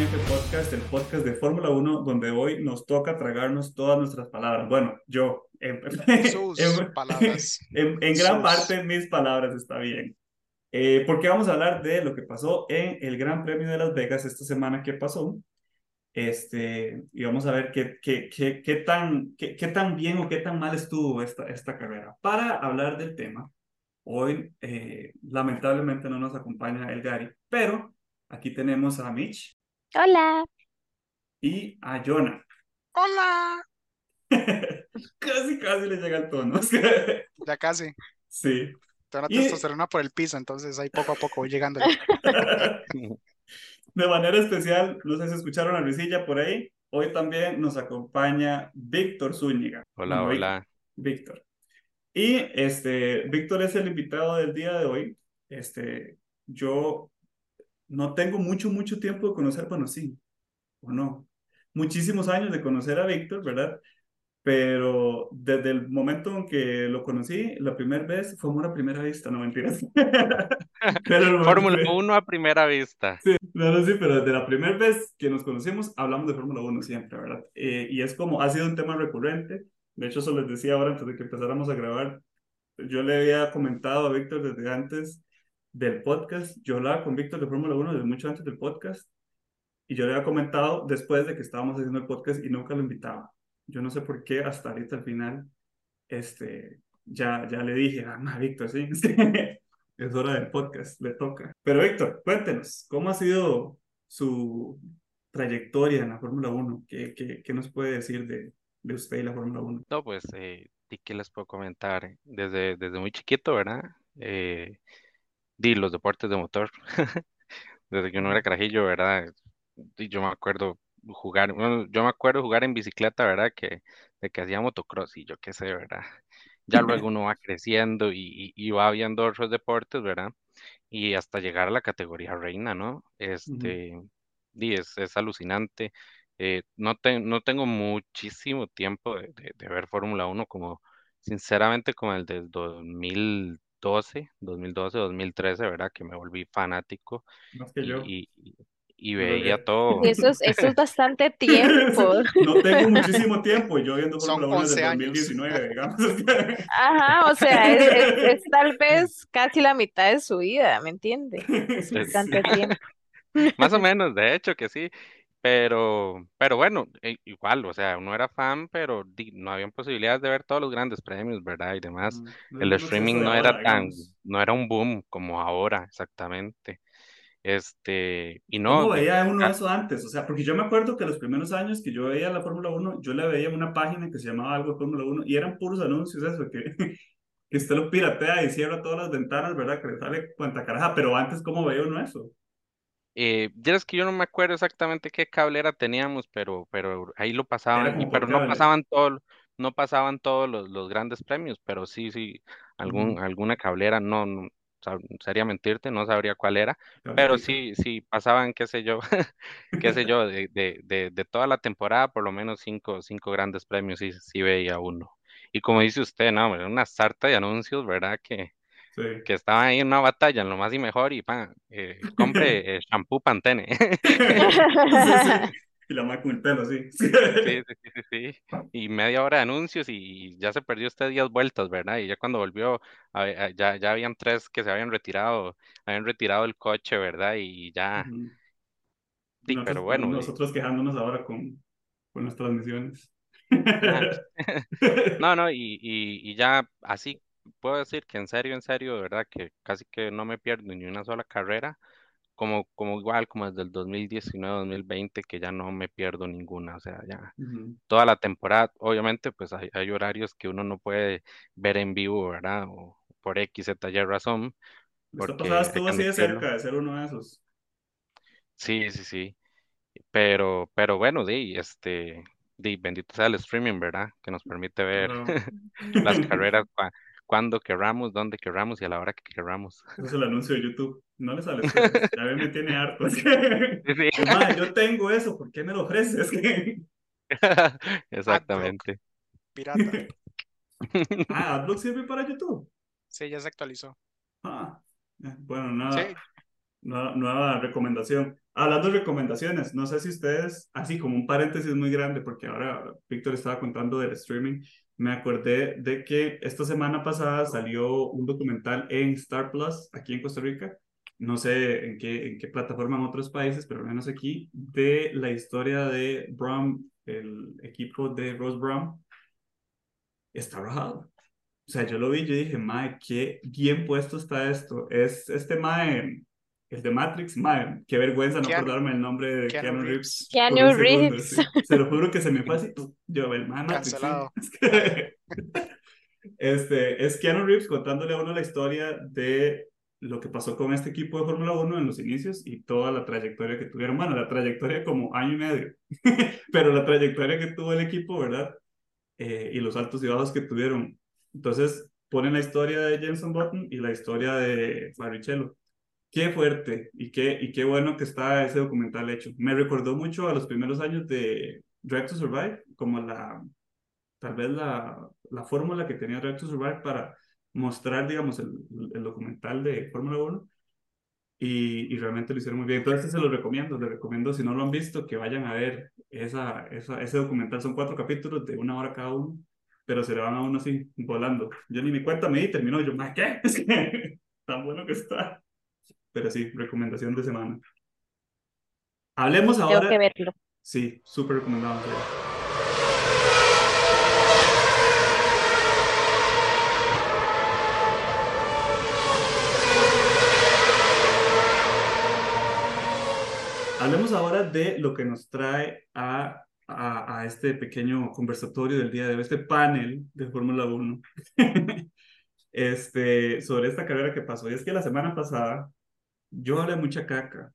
F Podcast, el podcast de Fórmula 1, donde hoy nos toca tragarnos todas nuestras palabras. Bueno, yo, en, Sus en- palabras. en- en gran Sus. parte mis palabras está bien. Eh, porque vamos a hablar de lo que pasó en el Gran Premio de Las Vegas esta semana que pasó. Este, y vamos a ver qué, qué, qué, qué tan, qué, qué tan bien o qué tan mal estuvo esta, esta carrera. Para hablar del tema, hoy eh, lamentablemente no nos acompaña el Gary, pero aquí tenemos a Mitch Hola. y a Jonah. Hola. Casi, casi le llega el tono. Ya casi. Sí. Toda la Y- testosterona por el piso, entonces ahí poco a poco voy llegando. De manera especial, no sé si escucharon la risilla por ahí. Hoy también nos acompaña Víctor Zúñiga. Hola, hola. Víctor. Y este, Víctor es el invitado del día de hoy. Este, yo no tengo mucho, mucho tiempo de conocer, bueno, sí, o no, muchísimos años de conocer a Víctor, ¿verdad? Pero desde el momento en que lo conocí, la primera vez fue amor a primera vista, no mentiras. Fórmula que- 1 a primera vista. Sí, no, no, sí, pero desde la primera vez que nos conocimos hablamos de Fórmula 1 siempre, ¿verdad? Eh, y es como, ha sido un tema recurrente. De hecho, eso les decía ahora antes de que empezáramos a grabar. Yo le había comentado a Víctor desde antes del podcast. Yo hablaba con Víctor de Fórmula 1 desde mucho antes del podcast. Y yo le había comentado después de que estábamos haciendo el podcast y nunca lo invitaba. Yo no sé por qué hasta ahorita al final, este, ya, ya le dije, ah, Víctor, sí, es hora del podcast, le toca. Pero Víctor, cuéntenos, ¿cómo ha sido su trayectoria en la Fórmula 1? ¿Qué, qué, qué nos puede decir de, de usted y la Fórmula 1? No, pues, eh, ¿y qué les puedo comentar? Desde, desde muy chiquito, ¿verdad? Eh, di los deportes de motor. Desde que uno era carajillo, ¿verdad? Y yo me acuerdo jugar, bueno, yo me acuerdo jugar en bicicleta, ¿verdad? Que, de que hacía motocross y yo qué sé, ¿verdad? Ya luego uno va creciendo y, y, y va viendo otros deportes, ¿verdad? Y hasta llegar a la categoría reina, ¿no? Este, di, es, es alucinante. Eh, no, te- no tengo muchísimo tiempo de, de- de ver Fórmula 1 como, sinceramente, como el del 2012, 2012, 2013, ¿verdad? Que me volví fanático Más que y, yo. y, y- veía todo. Y eso es, eso es bastante tiempo. No tengo muchísimo tiempo yo viendo Son Fórmula 1 desde 11 el años. 2019, digamos. Ajá, o sea, es, es- es tal vez casi la mitad de su vida, ¿me entiende? Es Sí. bastante tiempo. Más o menos, de hecho que sí, pero, pero bueno, e- igual, o sea, uno era fan, pero di- no habían posibilidades de ver todos los grandes premios, ¿verdad? Y demás. No es El acceso streaming no ahora, era tan, digamos. no era un boom como ahora, exactamente. Este, y ¿Cómo no, veía uno eso antes? O sea, porque yo me acuerdo que los primeros años que yo veía la Fórmula 1, yo la veía en una página que se llamaba algo de Fórmula 1 y eran puros anuncios, eso, que, que usted lo piratea y cierra todas las ventanas, ¿verdad? Que le sale cuanta caraja, pero antes, ¿cómo veía uno eso? Eh, ya es que yo no me acuerdo exactamente qué cablera teníamos, pero, pero ahí lo pasaban, y pero no pasaban todos, no pasaban todos los, los grandes premios, pero sí, sí, algún, alguna cablera, no, no, sería mentirte, no sabría cuál era. Pero sí, sí, pasaban, qué sé yo, qué sé yo, de, de, de, de toda la temporada, por lo menos cinco, cinco grandes premios sí, sí veía uno. Y como dice usted, no, una sarta de anuncios, ¿verdad? Que, Sí. que estaban ahí en una batalla, en lo más y mejor, y pan, eh, compre eh, shampoo Pantene. Sí. Y la madre con el pelo, sí. Sí, sí, sí. Y media hora de anuncios y ya se perdió usted 10 vueltas, ¿verdad? Y ya cuando volvió, ya, ya habían tres que se habían retirado, habían retirado el coche, ¿verdad? Y ya, Ujú. sí, Nosotros, pero bueno, eh, nosotros quejándonos ahora con, con las transmisiones. Ajá. No, no, y, y, y ya así puedo decir que en serio, en serio, de verdad, que casi que no me pierdo ni una sola carrera, como, como igual como desde el 2019, 2020, que ya no me pierdo ninguna, o sea, ya toda la temporada, obviamente, pues hay, hay horarios que uno no puede ver en vivo, ¿verdad? O por X, Z, Y razón, porque hay estuvo así de cerca de ser uno de esos. Sí, sí, sí, pero, pero bueno, di, este, di, bendito sea el streaming, ¿verdad? Que nos permite ver las carreras cuando querramos, donde queramos y a la hora que queramos. Ese es el anuncio de YouTube. No les sale a ustedes. Ya me tiene harto. Es que, Sí, sí. yo, "Mae, yo tengo eso, ¿por qué me lo ofreces? Exactamente. Pirata. Ah, AdBlock sirve para YouTube. Sí, ya se actualizó. Ah, bueno, nada. Sí, nueva, nueva recomendación. Hablando de recomendaciones, no sé si ustedes, así como un paréntesis muy grande, porque ahora Víctor estaba contando del streaming, me acordé de que esta semana pasada salió un documental en Star Plus, aquí en Costa Rica, no sé en qué, en qué plataforma en otros países, pero al menos aquí, de la historia de Brown, el equipo de Rose Brown, está rajado. O sea, yo lo vi, yo dije, mae, qué bien puesto está esto. Es este mae, el de Matrix, mae, qué vergüenza no Keanu- acordarme el nombre de Keanu Keanu Reeves. Reeves. Keanu un segundo, Reeves. sí. Se lo juro que se me fue así. Yo, el mae Matrix. sí. Es Este, es Keanu Reeves contándole a uno la historia de lo que pasó con este equipo de Fórmula 1 en los inicios y toda la trayectoria que tuvieron. Bueno, la trayectoria como año y medio, pero la trayectoria que tuvo el equipo, ¿verdad? Eh, y los altos y bajos que tuvieron. Entonces, ponen la historia de Jenson Button y la historia de Barrichello. Qué fuerte y qué, y qué bueno que está ese documental hecho. Me recordó mucho a los primeros años de Drive to Survive, como la, tal vez la, la fórmula que tenía Drive to Survive para mostrar, digamos, el, el documental de Fórmula 1 y, y realmente lo hicieron muy bien. Entonces se los recomiendo, les recomiendo, si no lo han visto, que vayan a ver esa, esa, ese documental. Son cuatro capítulos de una hora cada uno, pero se le van a uno así, volando. Yo ni mi cuenta me di, terminó yo, ¿más qué? Tan bueno que está. Pero sí, recomendación de semana. Hablemos Tengo ahora. que verlo. Sí, súper recomendado. Hablemos ahora de lo que nos trae a, a, a este pequeño conversatorio del día de hoy, este panel de Fórmula 1, este, sobre esta carrera que pasó. Y es que la semana pasada yo hablé mucha caca,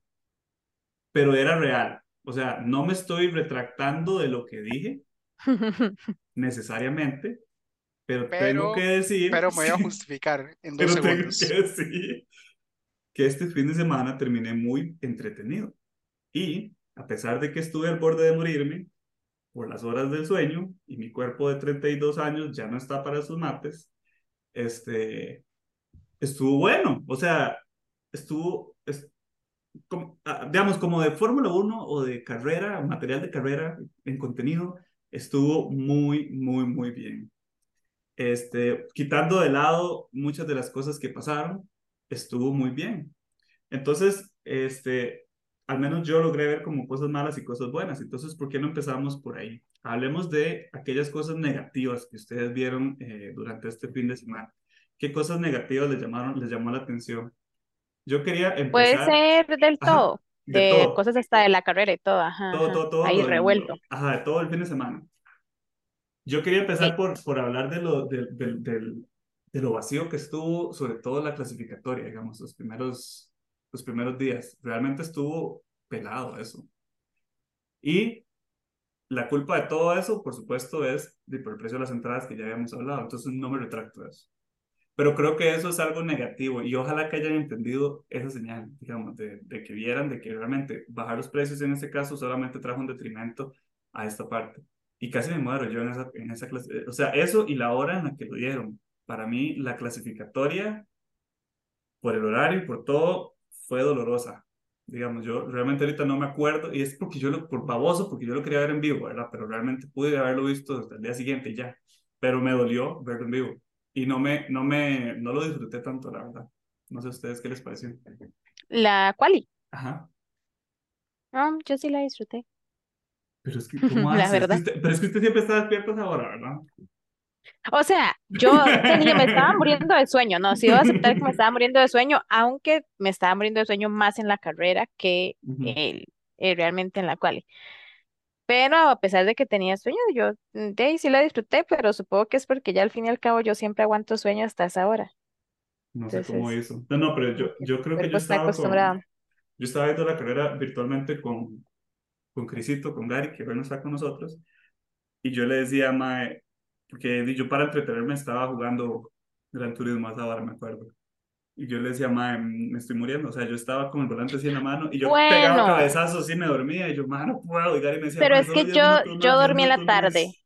pero era real. O sea, no me estoy retractando de lo que dije necesariamente, pero, tengo Pero- que decir, Pero me voy a justificar en dos pero tengo segundos. que decir que este fin de semana terminé muy entretenido. Y a pesar de que estuve al borde de morirme por las horas del sueño y mi cuerpo de 32 años ya no está para sus mates, este, estuvo bueno. O sea, estuvo, es- como- ah, digamos, como de Fórmula 1 o de carrera, material de carrera en contenido, estuvo muy, muy, muy bien. Este, quitando de lado muchas de las cosas que pasaron, estuvo muy bien. Entonces, este, al menos yo logré ver como cosas malas y cosas buenas. Entonces, ¿por qué no empezamos por ahí? Hablemos de aquellas cosas negativas que ustedes vieron eh, durante este fin de semana. ¿Qué cosas negativas les llamaron, les llamó la atención? Yo quería Puede empezar ser del Ajá, todo, de de todo. cosas hasta de la carrera y todo, ajá, todo, ajá, todo, todo. ahí revuelto. ajá, de todo el fin de semana. Yo quería empezar Ok. por, por hablar de lo, del, del- de lo vacío que estuvo, sobre todo la clasificatoria, digamos, los primeros, los primeros días. Realmente estuvo pelado eso. Y la culpa de todo eso, por supuesto, es de por el precio de las entradas que ya habíamos hablado. Entonces no me retracto de eso. Pero creo que eso es algo negativo y ojalá que hayan entendido esa señal, digamos, de, de que vieran de que realmente bajar los precios en este caso solamente trajo un detrimento a esta parte. Y casi me muero yo en esa, en esa clase. O sea, eso y la hora en la que lo dieron. Para mí, la clasificatoria, por el horario y por todo, fue dolorosa. Digamos, yo realmente ahorita no me acuerdo, y es porque yo lo, por baboso, porque yo lo quería ver en vivo, ¿verdad? Pero realmente pude haberlo visto hasta el día siguiente y ya. Pero me dolió verlo en vivo. Y no me, no me, no lo disfruté tanto, la verdad. No sé a ustedes qué les pareció. La quali, Ajá. no, yo sí la disfruté. Pero es que, ¿cómo La haces? Es que verdad. usted- pero es que usted siempre está despierto a esa hora, ¿verdad? O sea, yo tenía, me estaba muriendo de sueño, no, sí debo aceptar que me estaba muriendo de sueño, aunque me estaba muriendo de sueño más en la carrera que el, eh, realmente en la quali. Pero a pesar de que tenía sueño, yo mm, de ahí sí la disfruté, pero supongo que es porque ya al fin y al cabo yo siempre aguanto sueño hasta esa hora. No sé cómo hizo. No, no, pero yo, yo creo que yo estaba con, acostumbrado. yo estaba viendo la carrera virtualmente con, con Crisito, con Gary, que hoy no está con nosotros, y yo le decía a Mae, porque yo para entretenerme estaba jugando Gran Turismo a esa hora, me acuerdo. Y yo le decía, Mae, mm, me estoy muriendo. O sea, yo estaba con el volante así en la mano y yo pegaba Bueno, cabezazos y me dormía. Y yo, mae, no puedo. Y Gary me decía, pero es que 10 yo, minutos yo más, 10 dormí en la tarde.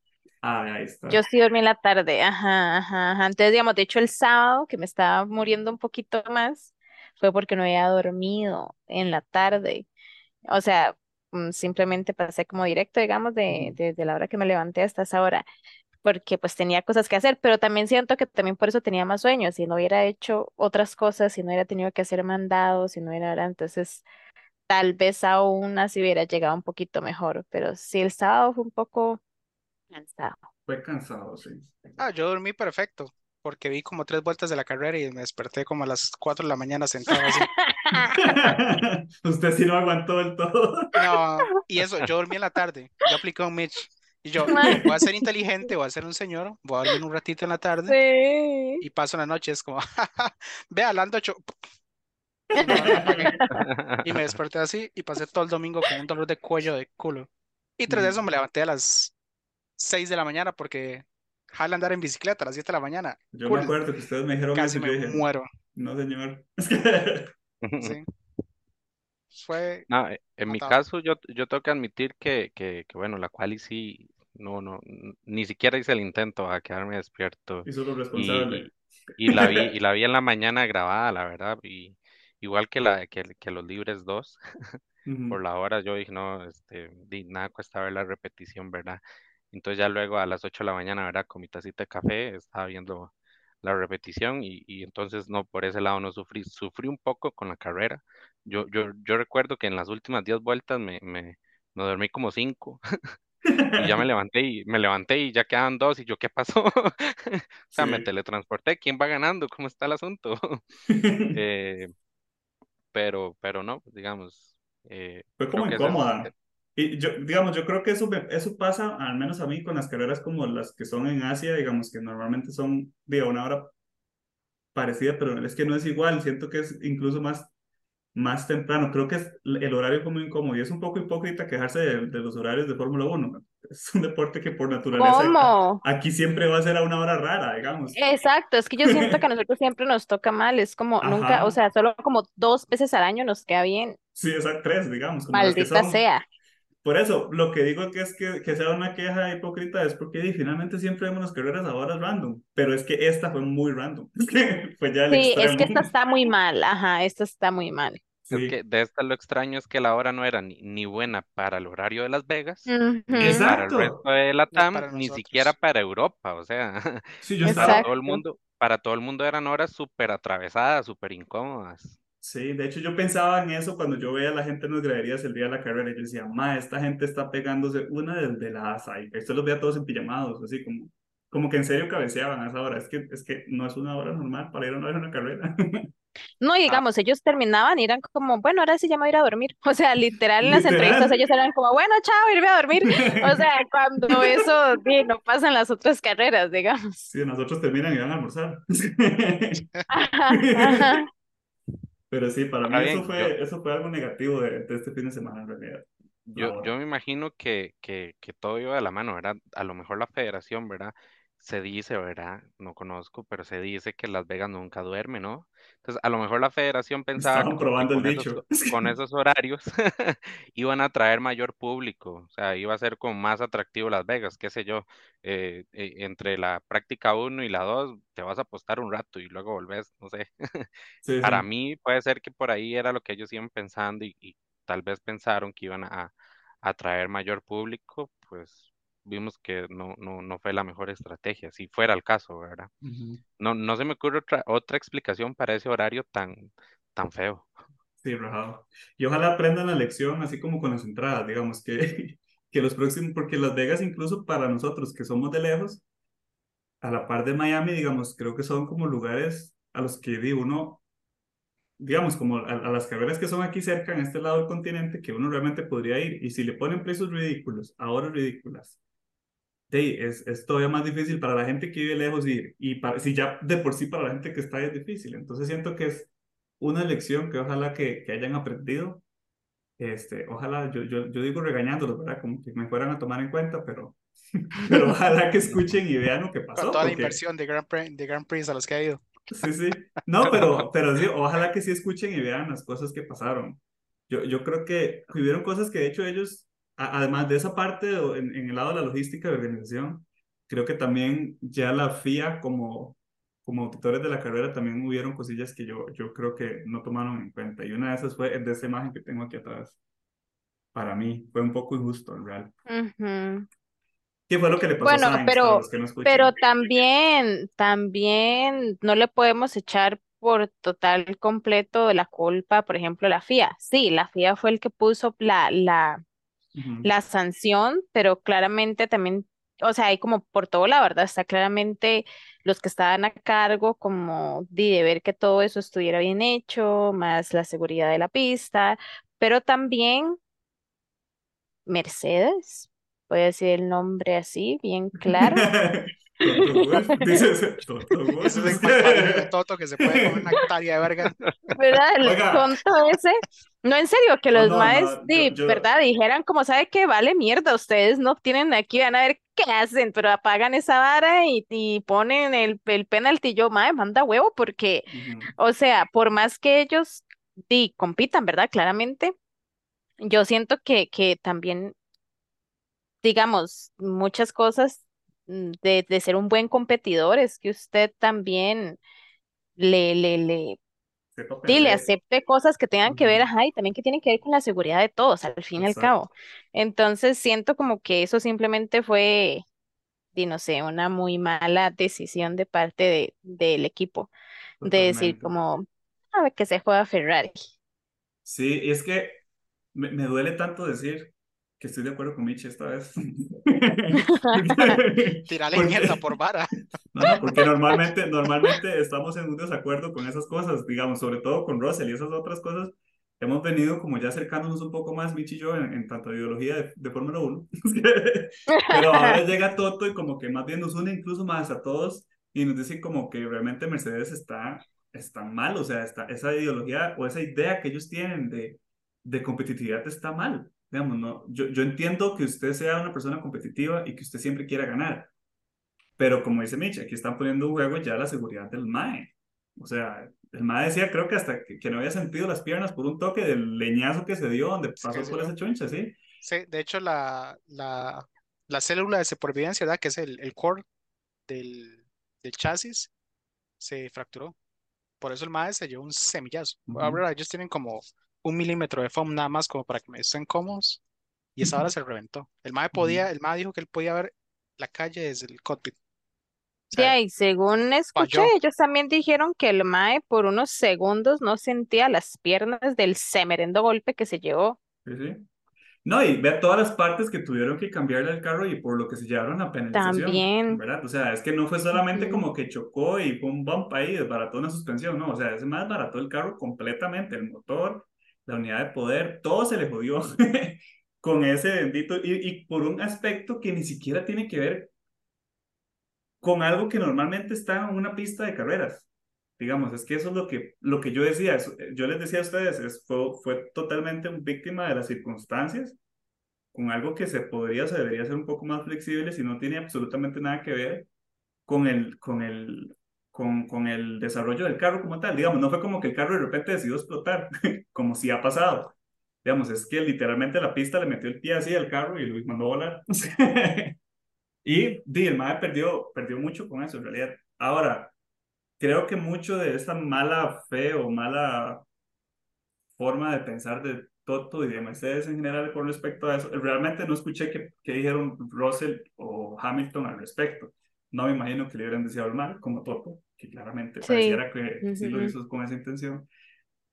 Ah, ahí está. Yo sí dormí en la tarde, ajá, ajá, ajá. Entonces, digamos, de hecho, el sábado, que me estaba muriendo un poquito más, fue porque no había dormido en la tarde. O sea, mm, simplemente pasé como directo, digamos, de, Ujú. desde la hora que me levanté hasta esa hora, porque pues tenía cosas que hacer, pero también siento que también por eso tenía más sueños. Si no hubiera hecho otras cosas, si no hubiera tenido que hacer mandados, si no hubiera, entonces tal vez aún así hubiera llegado un poquito mejor, pero sí el sábado fue un poco cansado. Fue cansado, sí. Ah, yo dormí perfecto, porque vi como tres vueltas de la carrera y me desperté como a las 4 de la mañana sentado así. Usted sí no aguantó del todo. No, y eso, yo dormí en la tarde, yo apliqué un Mitch. Y yo, voy a ser inteligente, voy a ser un señor, voy a dormir un ratito en la tarde Sí. y paso la noche, es como, vea, hablando ocho. Y me desperté así y pasé todo el domingo con un dolor de cuello de culo. Y tras eso Mm. me levanté a las 6 de la mañana porque jala andar en bicicleta a las 7 de la mañana. Yo Cool. me acuerdo que ustedes me dijeron Casi eso me dije, muero. no señor. Sí. Fue No, eh, en mi matado. caso yo, yo tengo que admitir que, que, que, bueno, la cual y sí, no, no, ni siquiera hice el intento a quedarme despierto Hizo lo y, responsable. y, y la vi, y la vi en la mañana grabada, la verdad, y igual que la, que, que los libres dos, por Ujú. la hora yo dije, no, este, di, nada cuesta ver la repetición, ¿verdad? Entonces ya luego a las 8 de la mañana, ¿verdad? Con mi tacita de café, estaba viendo la repetición y, y entonces no, por ese lado no sufrí, sufrí un poco con la carrera. Yo, yo, yo recuerdo que en las últimas 10 vueltas me, me, me dormí como 5 y ya me levanté y me levanté y ya quedaban dos y yo, ¿qué pasó? O sea, me teletransporté, ¿quién va ganando? ¿Cómo está el asunto? Eh, pero, pero no, pues, digamos, eh, Fue como es, incómoda. Y yo, digamos, yo creo que eso, me- eso pasa, al menos a mí, con las carreras como las que son en Asia, digamos, que normalmente son de una hora parecida, pero es que no es igual. Siento que es incluso más, más temprano. Creo que es, el horario muy incómodo y es un poco hipócrita quejarse de, de los horarios de Fórmula 1. Es un deporte que por naturaleza aquí siempre va a ser a una hora rara, digamos. Exacto, es que yo siento que a nosotros siempre nos toca mal, es como nunca, o sea, solo como dos veces al año nos queda bien, Sí, esas tres, digamos, como que maldita son. sea. Por eso, lo que digo que es que, que sea una queja hipócrita es porque di, finalmente siempre vemos las carreras a horas random, pero es que esta fue muy random, es fue ya el Sí, es que extremo. esta está muy mal, ajá, esta está muy mal. es Sí, que de esta lo extraño es que la hora no era ni, ni buena para el horario de Las Vegas, Ujú, ni para el resto de Ni Latam, para ni siquiera para Europa, o sea, Sí, yo para todo el mundo, para todo el mundo eran horas súper atravesadas, súper incómodas. Sí, de hecho yo pensaba en eso cuando yo veía a la gente en las graderías el día de la carrera y yo decía, ma, esta gente está pegándose una desvelada, y esto los veía todos en pijamados, así como, como que en serio cabeceaban a esa hora, es que, es que no es una hora normal para ir a una, carrera. No, Ah, digamos, ellos terminaban y eran como, bueno, ahora sí ya me voy a ir a dormir. O sea, literal en las entrevistas ellos eran como, bueno, chao, irme a dormir. O sea, cuando eso sí, no pasa en las otras carreras, digamos. Sí, nosotros terminan y van a almorzar. Ajá, ajá. Pero sí, para mí ahora eso bien, yo, fue, eso fue algo negativo de, de este fin de semana en realidad. Yo, yo me imagino que, que, que todo iba de la mano, ¿verdad? A lo mejor la federación, ¿verdad? Se dice, ¿verdad? No conozco, pero se dice que Las Vegas nunca duerme, ¿no? Entonces, a lo mejor la federación pensaba que probando el con esos, dicho. con esos horarios iban a atraer mayor público, o sea, iba a ser como más atractivo Las Vegas, qué sé yo, eh, eh, entre la práctica 1 y la 2 te vas a apostar un rato y luego volvés, no sé. Sí, Para mí puede ser que por ahí era lo que ellos iban pensando y, y tal vez pensaron que iban a atraer mayor público, pues vimos que no, no, no fue la mejor estrategia, si fuera el caso, ¿verdad? Ujú. No, no se me ocurre otra, otra explicación para ese horario tan, tan feo. Sí, rajado. Y ojalá aprendan la lección, así como con las entradas, digamos, que, que los próximos, porque Las Vegas incluso para nosotros que somos de lejos, a la par de Miami, digamos, creo que son como lugares a los que di uno, digamos, como a, a las carreras que son aquí cerca, en este lado del continente, que uno realmente podría ir. Y si le ponen precios ridículos, a horas ridículas, de es, es todavía más difícil para la gente que vive lejos ir. Y para, si ya de por sí para la gente que está ahí es difícil. Entonces siento que es una lección que ojalá que, que hayan aprendido. Este, ojalá, yo, yo, yo digo regañándolos, ¿verdad? Como que me fueran a tomar en cuenta, pero, pero ojalá que escuchen y vean lo que Con pasó, toda la porque inversión de Grand Prix, de Grand Prix a los que ha ido. Sí, sí. No, pero, pero sí, ojalá que sí escuchen y vean las cosas que pasaron. Yo, yo creo que hubieron cosas que de hecho ellos, además de esa parte en, en el lado de la logística de organización, creo que también ya la FIA como, como auditores de la carrera también hubieron cosillas que yo, yo creo que no tomaron en cuenta. Y una de esas fue de esa imagen que tengo aquí atrás. Para mí fue un poco injusto, en real. Ujú. ¿Qué fue lo que le pasó Bueno, a Sainz pero, los que no pero también, también no le podemos echar por total completo la culpa, por ejemplo, la FIA. Sí, la FIA fue el que puso la, la, La sanción, pero claramente también, o sea, hay como por todo la verdad, está claramente los que estaban a cargo como de, de ver que todo eso estuviera bien hecho, más la seguridad de la pista, pero también Mercedes, voy a decir el nombre así, bien claro. Toto Wolff, dices Toto Wolff. Ese es el mal parido de Toto que se puede comer una hectárea de verga. ¿Verdad? El Oiga. tonto ese. No, en serio, que los no, maes, no, di, yo- yo- ¿verdad? Dijeran como, ¿sabe qué? Vale mierda, ustedes no tienen aquí, van a ver qué hacen, pero apagan esa vara y, y ponen el, el penalti. Yo, mae, manda huevo, porque, o sea, por más que ellos, di, compitan, ¿verdad? Claramente, yo siento que, que también, digamos, muchas cosas de, de ser un buen competidor es que usted también le, le, le Sí, acepte cosas que tengan que ver, ajá, y también que tienen que ver con la seguridad de todos, al fin y al cabo. Entonces, siento como que eso simplemente fue, di, no sé, una muy mala decisión de parte de, del equipo, de decir como, a ver, que se juega Ferrari. Sí, y es que me, me duele tanto decir que estoy de acuerdo con Michi esta vez. Tirarle Porque- mierda por vara. No, no, porque normalmente, normalmente estamos en un desacuerdo con esas cosas, digamos, sobre todo con Russell y esas otras cosas. Hemos venido como ya acercándonos un poco más, Michi y yo, en, en tanto a ideología de, de Fórmula 1. Pero ahora llega Toto y como que más bien nos une incluso más a todos y nos dice como que realmente Mercedes está, está mal, o sea, está, esa ideología o esa idea que ellos tienen de, de competitividad está mal. Digamos, no, yo, yo entiendo que usted sea una persona competitiva y que usted siempre quiera ganar, pero como dice Mitch, aquí están poniendo en juego ya la seguridad del MAE. O sea, el MAE decía, creo que hasta que, que no había sentido las piernas por un toque del leñazo que se dio donde Sí, pasó se por dio. esa choncha, ¿sí? Sí, de hecho, la, la, la célula de supervivencia, ¿verdad? Que es el, el core del, del chasis, se fracturó. Por eso el MAE se llevó un semillazo. Ujú. Ahora ellos tienen como un milímetro de foam nada más como para que me estén cómodos. Y esa hora se reventó. El MAE podía, el MAE dijo que él podía ver la calle desde el cockpit. O sea, ahí, según escuché, falló. ellos también dijeron que el Mae por unos segundos no sentía las piernas del semerendo golpe que se llevó. Sí, sí. No, y ver todas las partes que tuvieron que cambiarle al carro y por lo que se llevaron a penalización, También. ¿verdad? O sea, es que no fue solamente como que chocó y fue un bump ahí, desbarató una suspensión, no, o sea, ese más barató el carro completamente, el motor, la unidad de poder, todo se le jodió con ese bendito, y, por un aspecto que ni siquiera tiene que ver con algo que normalmente está en una pista de carreras. Digamos, es que eso es lo que, lo que yo decía, eso- yo les decía a ustedes, es, fue, fue totalmente víctima de las circunstancias, con algo que se podría se debería ser un poco más flexible si no tiene absolutamente nada que ver con el, con el, con, con el desarrollo del carro como tal. Digamos, no fue como que el carro de repente decidió explotar, como si ha pasado. Digamos, es que literalmente la pista le metió el pie así al carro y lo mandó a volar. y di, el MAE perdió, perdió mucho con eso en realidad. Ahora, creo que mucho de esta mala fe o mala forma de pensar de Toto y de Mercedes en general con respecto a eso. Realmente no escuché que, que dijeron Russell o Hamilton al respecto. No me imagino que le hubieran deseado el mal, como Toto, que claramente Sí. pareciera que sí lo hizo con esa intención.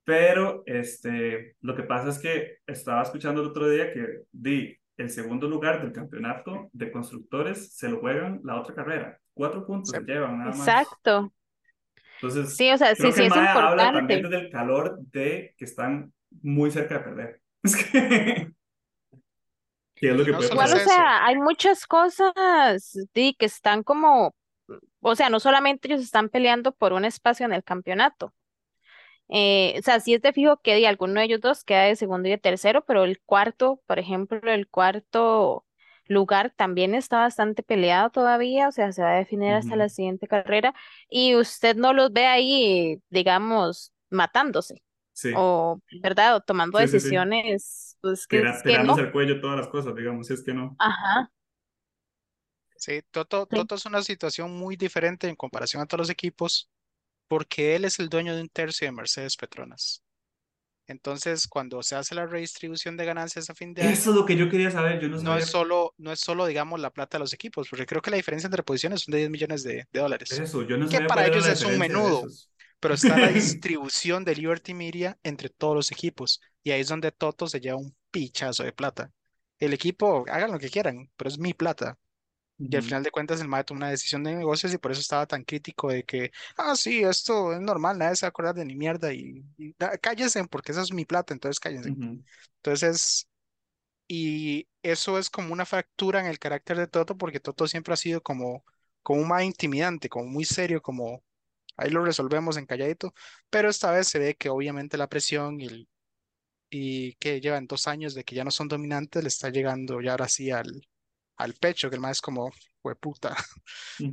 Pero este, lo que pasa es que estaba escuchando el otro día que di, el segundo lugar del campeonato de constructores se lo juegan la otra carrera. Cuatro puntos se llevan nada más. Exacto. Entonces, Sí, o sea, creo sí, que sí es habla importante. también desde el calor de que están muy cerca de perder. Es que, ¿qué es lo que no puede solo Igual, es o sea, hay muchas cosas, di, que están como, o sea, no solamente ellos están peleando por un espacio en el campeonato. Eh, o sea, sí es de fijo que di, alguno de ellos dos queda de segundo y de tercero, pero el cuarto, por ejemplo, el cuarto lugar también está bastante peleado todavía, o sea, se va a definir hasta la siguiente carrera y usted no los ve ahí, digamos, matándose Sí, o, ¿verdad? O tomando sí, sí, sí. decisiones, pues que Tira- es que no. al cuello todas las cosas, digamos, si es que no. Ajá. Sí, Toto, Sí. Toto es una situación muy diferente en comparación a todos los equipos porque él es el dueño de un tercio de Mercedes Petronas. Entonces, cuando se hace la redistribución de ganancias a fin de Eso año, es lo que yo quería saber, yo no es solo, no es solo, digamos, la plata de los equipos, porque creo que la diferencia entre posiciones son de 10 millones de, de dólares, Eso, yo no que sabía para ellos es un menudo, esos. Pero está la distribución de Liberty Media entre todos los equipos, y ahí es donde Toto se lleva un pichazo de plata. El equipo, hagan lo que quieran, pero es mi plata. Y al final de cuentas el MAE tomó una decisión de negocios y por eso estaba tan crítico de que, ah, sí, esto es normal, nadie se va a acordar de ni mierda y, cállense porque esa es mi plata, entonces cállense. ujú, Entonces, y eso es como una fractura en el carácter de Toto porque Toto siempre ha sido como, como un MAE intimidante, como muy serio, como ahí lo resolvemos en calladito, pero esta vez se ve que obviamente la presión y, el- y que llevan dos años de que ya no son dominantes le está llegando ya ahora sí al, al pecho, que el MAE es como, puta.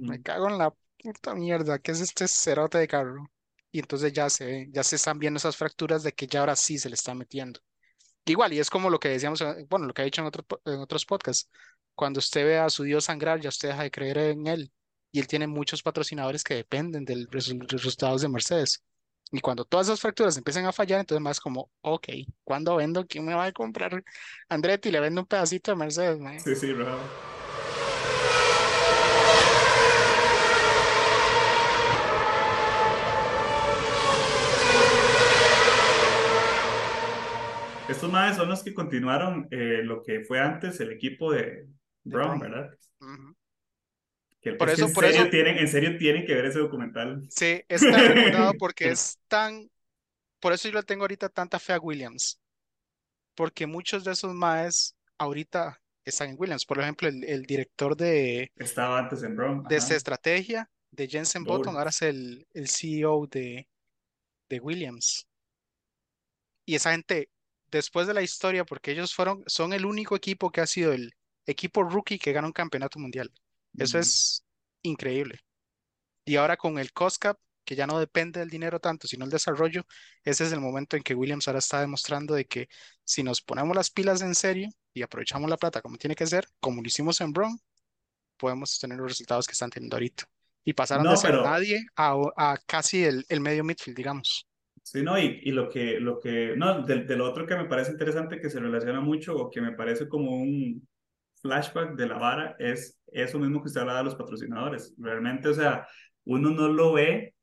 Me ujú. cago en la puta mierda, ¿qué es este cerote de carro? Y entonces ya se ve- ya se están viendo esas fracturas de que ya ahora sí se le está metiendo. Igual, y es como lo que decíamos, eh, bueno, lo que ha dicho en en otros podcasts. Cuando usted ve a su Dios sangrar, ya usted deja de creer en él. Y él tiene muchos patrocinadores que dependen del resu- resultados de Mercedes. Y cuando todas esas fracturas empiezan a fallar, entonces más como, ok, ¿cuándo vendo? ¿Quién me va a comprar Andretti? Le vendo un pedacito de Mercedes, mae. Sí, sí, raro. Estos madres son los que continuaron eh, lo que fue antes el equipo de De Brown. ¿verdad? Ujú. Que, Por que eso- en por serio eso- tienen, en serio tienen que ver ese documental. Sí, es tan recomendado porque es tan, por eso yo le tengo ahorita tanta fe a Williams, porque muchos de esos maes ahorita están en Williams. Por ejemplo, el, el director de, Estaba antes en Brown. de esta estrategia de Jensen Gould. Button, ahora es el, el CEO de, de Williams. Y esa gente, después de la historia, porque ellos fueron, son el único equipo que ha sido el equipo rookie que gana un campeonato mundial. Eso es increíble. Y ahora con el cost cap, que ya no depende del dinero tanto, sino el desarrollo, ese es el momento en que Williams ahora está demostrando de que si nos ponemos las pilas en serio y aprovechamos la plata como tiene que ser, como lo hicimos en Brown, podemos tener los resultados que están teniendo ahorita. Y pasaron No, de ser pero- nadie a, a casi el, el medio midfield, digamos. Sí, no, y, y lo que, lo que, no, del, del otro que me parece interesante que se relaciona mucho o que me parece como un flashback de la vara es eso mismo que usted hablaba de los patrocinadores. Realmente, o sea, uno no lo ve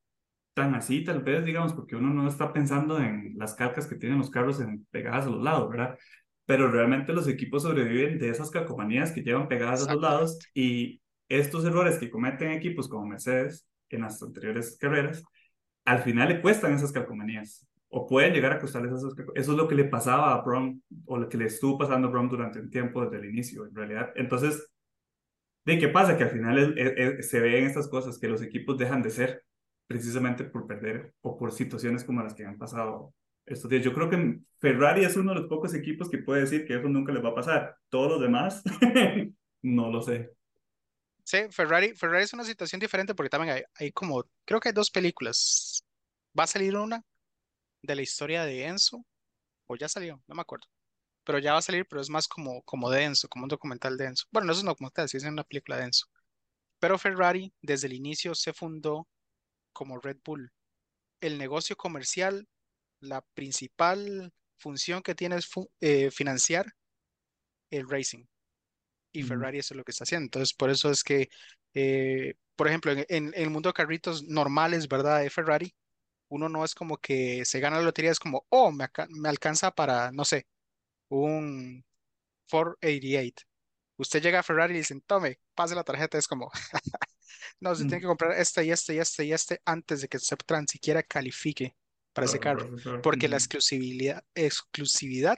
tan así, tal vez, digamos, porque uno no está pensando en las calcas que tienen los carros en, pegadas a los lados, ¿verdad? Pero realmente los equipos sobreviven de esas calcomanías que llevan pegadas a los lados y estos errores que cometen equipos como Mercedes en las anteriores carreras al final le cuestan esas calcomanías o pueden llegar a costarles calcomanías. Eso es lo que le pasaba a Brown o lo que le estuvo pasando a Brown durante un tiempo desde el inicio, en realidad. Entonces, ¿de qué pasa? Que al final es- es- se ven estas cosas, que los equipos dejan de ser precisamente por perder o por situaciones como las que han pasado estos días. Yo creo que Ferrari es uno de los pocos equipos que puede decir que eso nunca les va a pasar. Todos los demás, no lo sé. Sí, Ferrari, Ferrari es una situación diferente porque también hay, hay como, creo que hay dos películas. Va a salir una de la historia de Enzo, o ya salió, no me acuerdo. Pero ya va a salir, pero es más como, como de Enzo, como un documental de Enzo. Bueno, no es un documental, sí es una película de Enzo. Pero Ferrari desde el inicio se fundó como Red Bull. El negocio comercial, la principal función que tiene es fu- eh, financiar el racing. Y. Ferrari eso es lo que está haciendo. Entonces, por eso es que, eh, por ejemplo, en, en- en el mundo de carritos normales, ¿verdad? De Ferrari, uno no es como que se gana la lotería, es como, oh, me, alcanza para, no sé, un 488. Usted llega a Ferrari y dicen, tome, pase la tarjeta, es como, no, usted tiene que comprar este y este y este y este antes de que tan siquiera califique para ese carro. Porque la exclusividad, exclusividad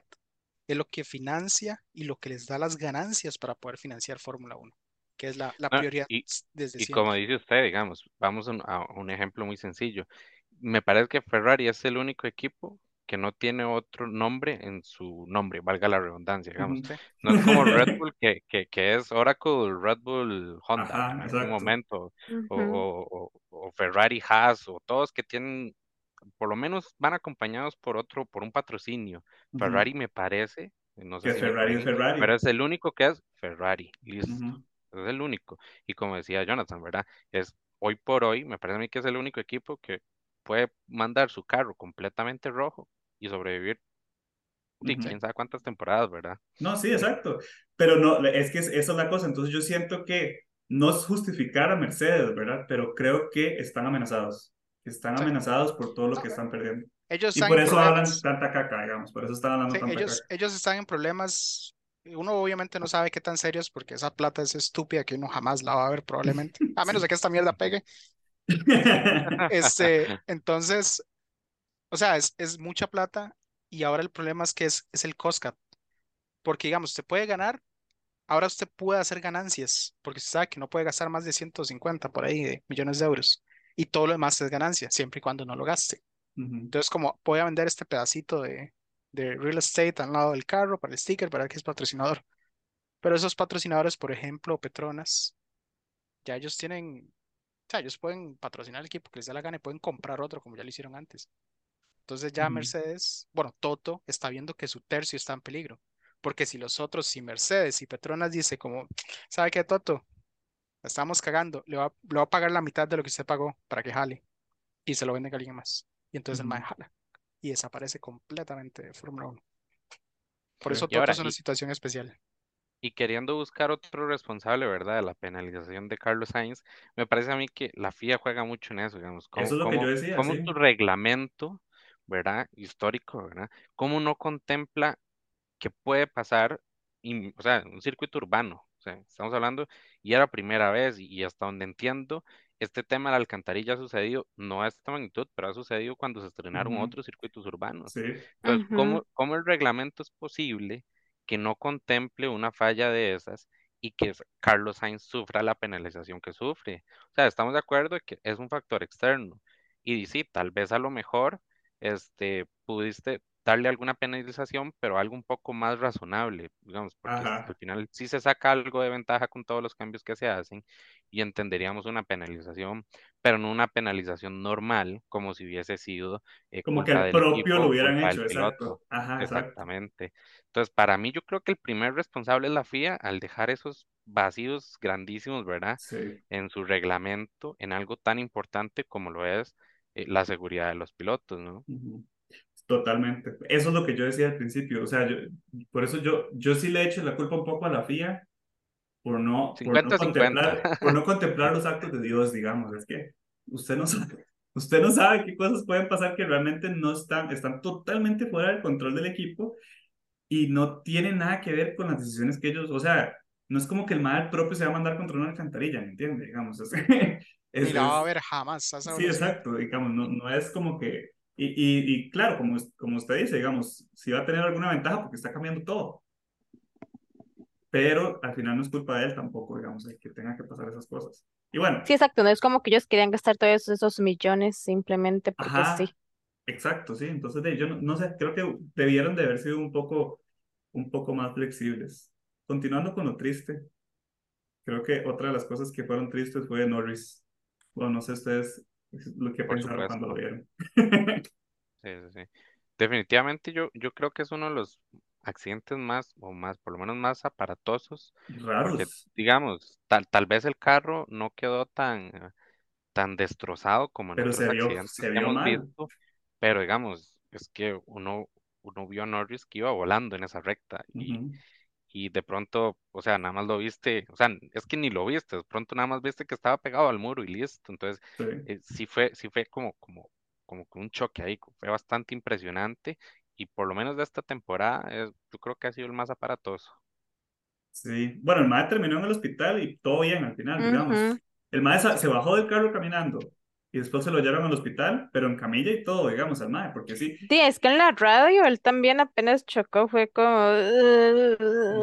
es lo que financia y lo que les da las ganancias para poder financiar Fórmula 1, que es la, la Ah, prioridad y- desde Y siempre. como dice usted, digamos, vamos a un ejemplo muy sencillo. Me parece que Ferrari es el único equipo que no tiene otro nombre en su nombre, valga la redundancia, digamos. No es como Red Bull, que, que, que es Oracle, Red Bull, Honda Ajá, en algún exacto. momento, o, o, o- o Ferrari, Haas, o todos que tienen, por lo menos van acompañados por otro, por un patrocinio. Ferrari me parece, no sé Que si Ferrari es corrigen, Ferrari. pero es el único que es Ferrari, listo. Es el único. Y como decía Jonathan, ¿verdad? Es hoy por hoy, me parece a mí que es el único equipo que puede mandar su carro completamente rojo y sobrevivir sí, quién sabe cuántas temporadas, ¿verdad? No, sí, exacto. Pero no, es que esa es la cosa. Entonces yo siento que no es justificar a Mercedes, ¿verdad? Pero creo que están amenazados. Están amenazados por todo lo que están perdiendo. Ellos y por eso hablan tanta caca, digamos. Por eso están hablando tanta ellos, caca. Ellos están en problemas. Uno obviamente no sabe qué tan serios porque esa plata es estúpida que uno jamás la va a ver probablemente. A menos de que esta mierda pegue. este, entonces, o sea, es, es mucha plata y ahora el problema es que es, es el cost cap. Porque digamos, usted puede ganar, ahora usted puede hacer ganancias, porque usted sabe que no puede gastar más de 150 por ahí de millones de euros. Y todo lo demás es ganancia, siempre y cuando no lo gaste. Entonces, como voy a vender este pedacito de, de real estate al lado del carro para el sticker, para que es patrocinador. Pero esos patrocinadores, por ejemplo, Petronas, ya ellos tienen, o sea, ellos pueden patrocinar el equipo que les dé la gana y pueden comprar otro como ya lo hicieron antes. Entonces ya Mercedes, bueno, Toto está viendo que su tercio está en peligro. Porque si los otros, si Mercedes y Petronas dice como, ¿sabe qué, Toto? Estamos cagando, le va, le va a pagar la mitad de lo que usted pagó para que jale. Y se lo venden a alguien más. Y entonces el man jala. Y desaparece completamente de Fórmula 1. Por eso Toto es una situación especial y queriendo buscar otro responsable, ¿verdad? De la penalización de Carlos Sainz, me parece a mí que la FIA juega mucho en eso, digamos. eso es lo que yo decía. Como tu reglamento ¿verdad? Histórico, ¿verdad? ¿Cómo no contempla que puede pasar, o sea, un circuito urbano? O sea, estamos hablando, y era primera vez, y hasta donde entiendo, este tema de la alcantarilla ha sucedido, no a esta magnitud, pero ha sucedido cuando se estrenaron otros circuitos urbanos. Sí. Entonces, ¿cómo, ¿cómo el reglamento es posible que no contemple una falla de esas y que Carlos Sainz sufra la penalización que sufre? O sea, estamos de acuerdo que es un factor externo. Y sí, tal vez a lo mejor este, pudiste darle alguna penalización, pero algo un poco más razonable, digamos, porque al final sí se saca algo de ventaja con todos los cambios que se hacen y entenderíamos una penalización, pero no una penalización normal, como si hubiese sido eh, como que el propio lo hubieran hecho, exacto. Exactamente. Entonces, para mí yo creo que el primer responsable es la FIA al dejar esos vacíos grandísimos, ¿verdad? En su reglamento, en algo tan importante como lo es eh, la seguridad de los pilotos, ¿no? Totalmente. Eso es lo que yo decía al principio. O sea, yo, por eso yo, yo sí le echo la culpa un poco a la FIA por no, por no, contemplar, por no contemplar los actos de Dios, digamos. Es que usted no sabe, usted no sabe qué cosas pueden pasar que realmente no están, están totalmente fuera del control del equipo y no tienen nada que ver con las decisiones que ellos, o sea, no es como que el mal propio se va a mandar contra una alcantarilla, ¿me entiende? Digamos, es, ni la va a ver jamás. Sí, exacto, digamos, no, no es como que, y, y, y, claro, como, como usted dice, digamos, si va a tener alguna ventaja porque está cambiando todo. Pero al final no es culpa de él tampoco, digamos, que tenga que pasar esas cosas. Y bueno. Sí, exacto, no es como que ellos querían gastar todos esos millones simplemente porque sí. Exacto, sí. Entonces, yo no, no, sé, creo que debieron de haber sido un poco, un poco más flexibles. Continuando con lo triste, creo que otra de las cosas que fueron tristes fue Norris. Bueno, no sé ustedes lo que pensaron cuando lo vieron. Sí, sí, sí. Definitivamente yo, yo creo que es uno de los accidentes más, o más, por lo menos más aparatosos. Raros. digamos, tal, tal vez el carro no quedó tan, tan destrozado como en otros accidentes que hemos visto, pero digamos, es que uno, uno vio a Norris que iba volando en esa recta y, y de pronto, o sea, nada más lo viste, o sea, es que ni lo viste, de pronto nada más viste que estaba pegado al muro y listo. Entonces, sí, eh, fue, sí fue como, como, como un choque ahí, fue bastante impresionante y por lo menos de esta temporada, yo creo que ha sido el más aparatoso. Sí, bueno, el MAE terminó en el hospital y todo bien al final, digamos. El MAE se bajó del carro caminando, y después se lo llevaron al hospital, pero en camilla y todo, digamos, al MAE, porque sí. Sí, es que en la radio él también apenas chocó, fue como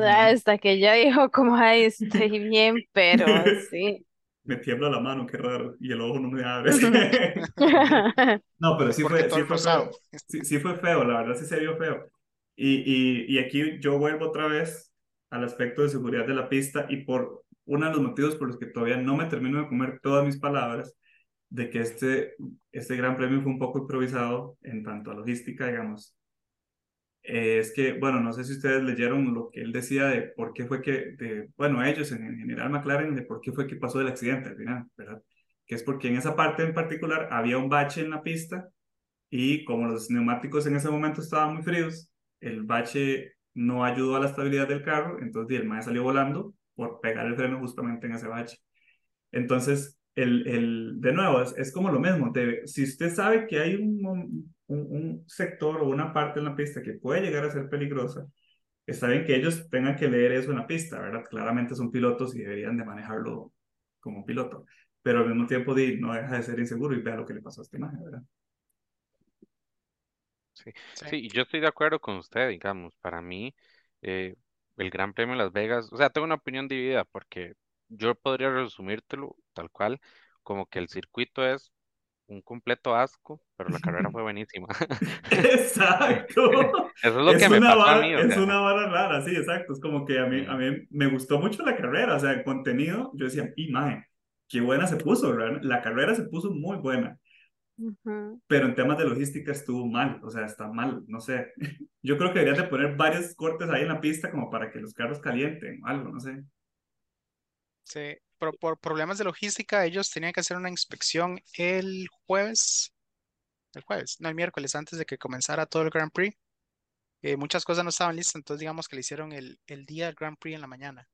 hasta que ya dijo como, ay, estoy bien, pero sí. Me tiembla la mano, qué raro, y el ojo no me abre. no, pero sí fue, sí fue feo. Sí, sí, fue feo, la verdad sí se vio feo. Y, y, y aquí yo vuelvo otra vez al aspecto de seguridad de la pista y por uno de los motivos por los que todavía no me termino de comer todas mis palabras de que este, este gran premio fue un poco improvisado en tanto a logística, digamos. eh, es que, bueno, no sé si ustedes leyeron lo que él decía de por qué fue que, de, bueno, ellos en, general McLaren, de por qué fue que pasó el accidente al final, ¿verdad? Que es porque en esa parte en particular había un bache en la pista y como los neumáticos en ese momento estaban muy fríos, el bache no ayudó a la estabilidad del carro, entonces el mae salió volando por pegar el freno justamente en ese bache. Entonces, el, el, de nuevo, es, es como lo mismo. si usted sabe que hay un, un, sector o una parte en la pista que puede llegar a ser peligrosa, está bien que ellos tengan que leer eso en la pista, ¿verdad? Claramente son pilotos y deberían de manejarlo como piloto, pero al mismo tiempo no deja de ser inseguro y vea lo que le pasó a esta imagen, ¿verdad? Sí, sí, yo estoy de acuerdo con usted, digamos, para mí eh, el Gran Premio de Las Vegas, o sea, tengo una opinión dividida porque yo podría resumírtelo tal cual, como que el circuito es un completo asco, pero la carrera fue buenísima. Exacto. Eso es lo que me pasó a mí. es una vara rara, sí, exacto. Es como que a mí, a mí me gustó mucho la carrera, o sea, el contenido, yo decía, imagen, qué buena se puso, La carrera se puso muy buena. Pero en temas de logística estuvo mal, o sea, está mal, no sé. Yo creo que deberían de poner varios cortes ahí en la pista como para que los carros calienten o algo, no sé. Sí, pero por problemas de logística, ellos tenían que hacer una inspección el jueves, el jueves, no el miércoles, antes de que comenzara todo el Grand Prix. Eh, muchas cosas no estaban listas, entonces digamos que le hicieron el, el día del Grand Prix en la mañana.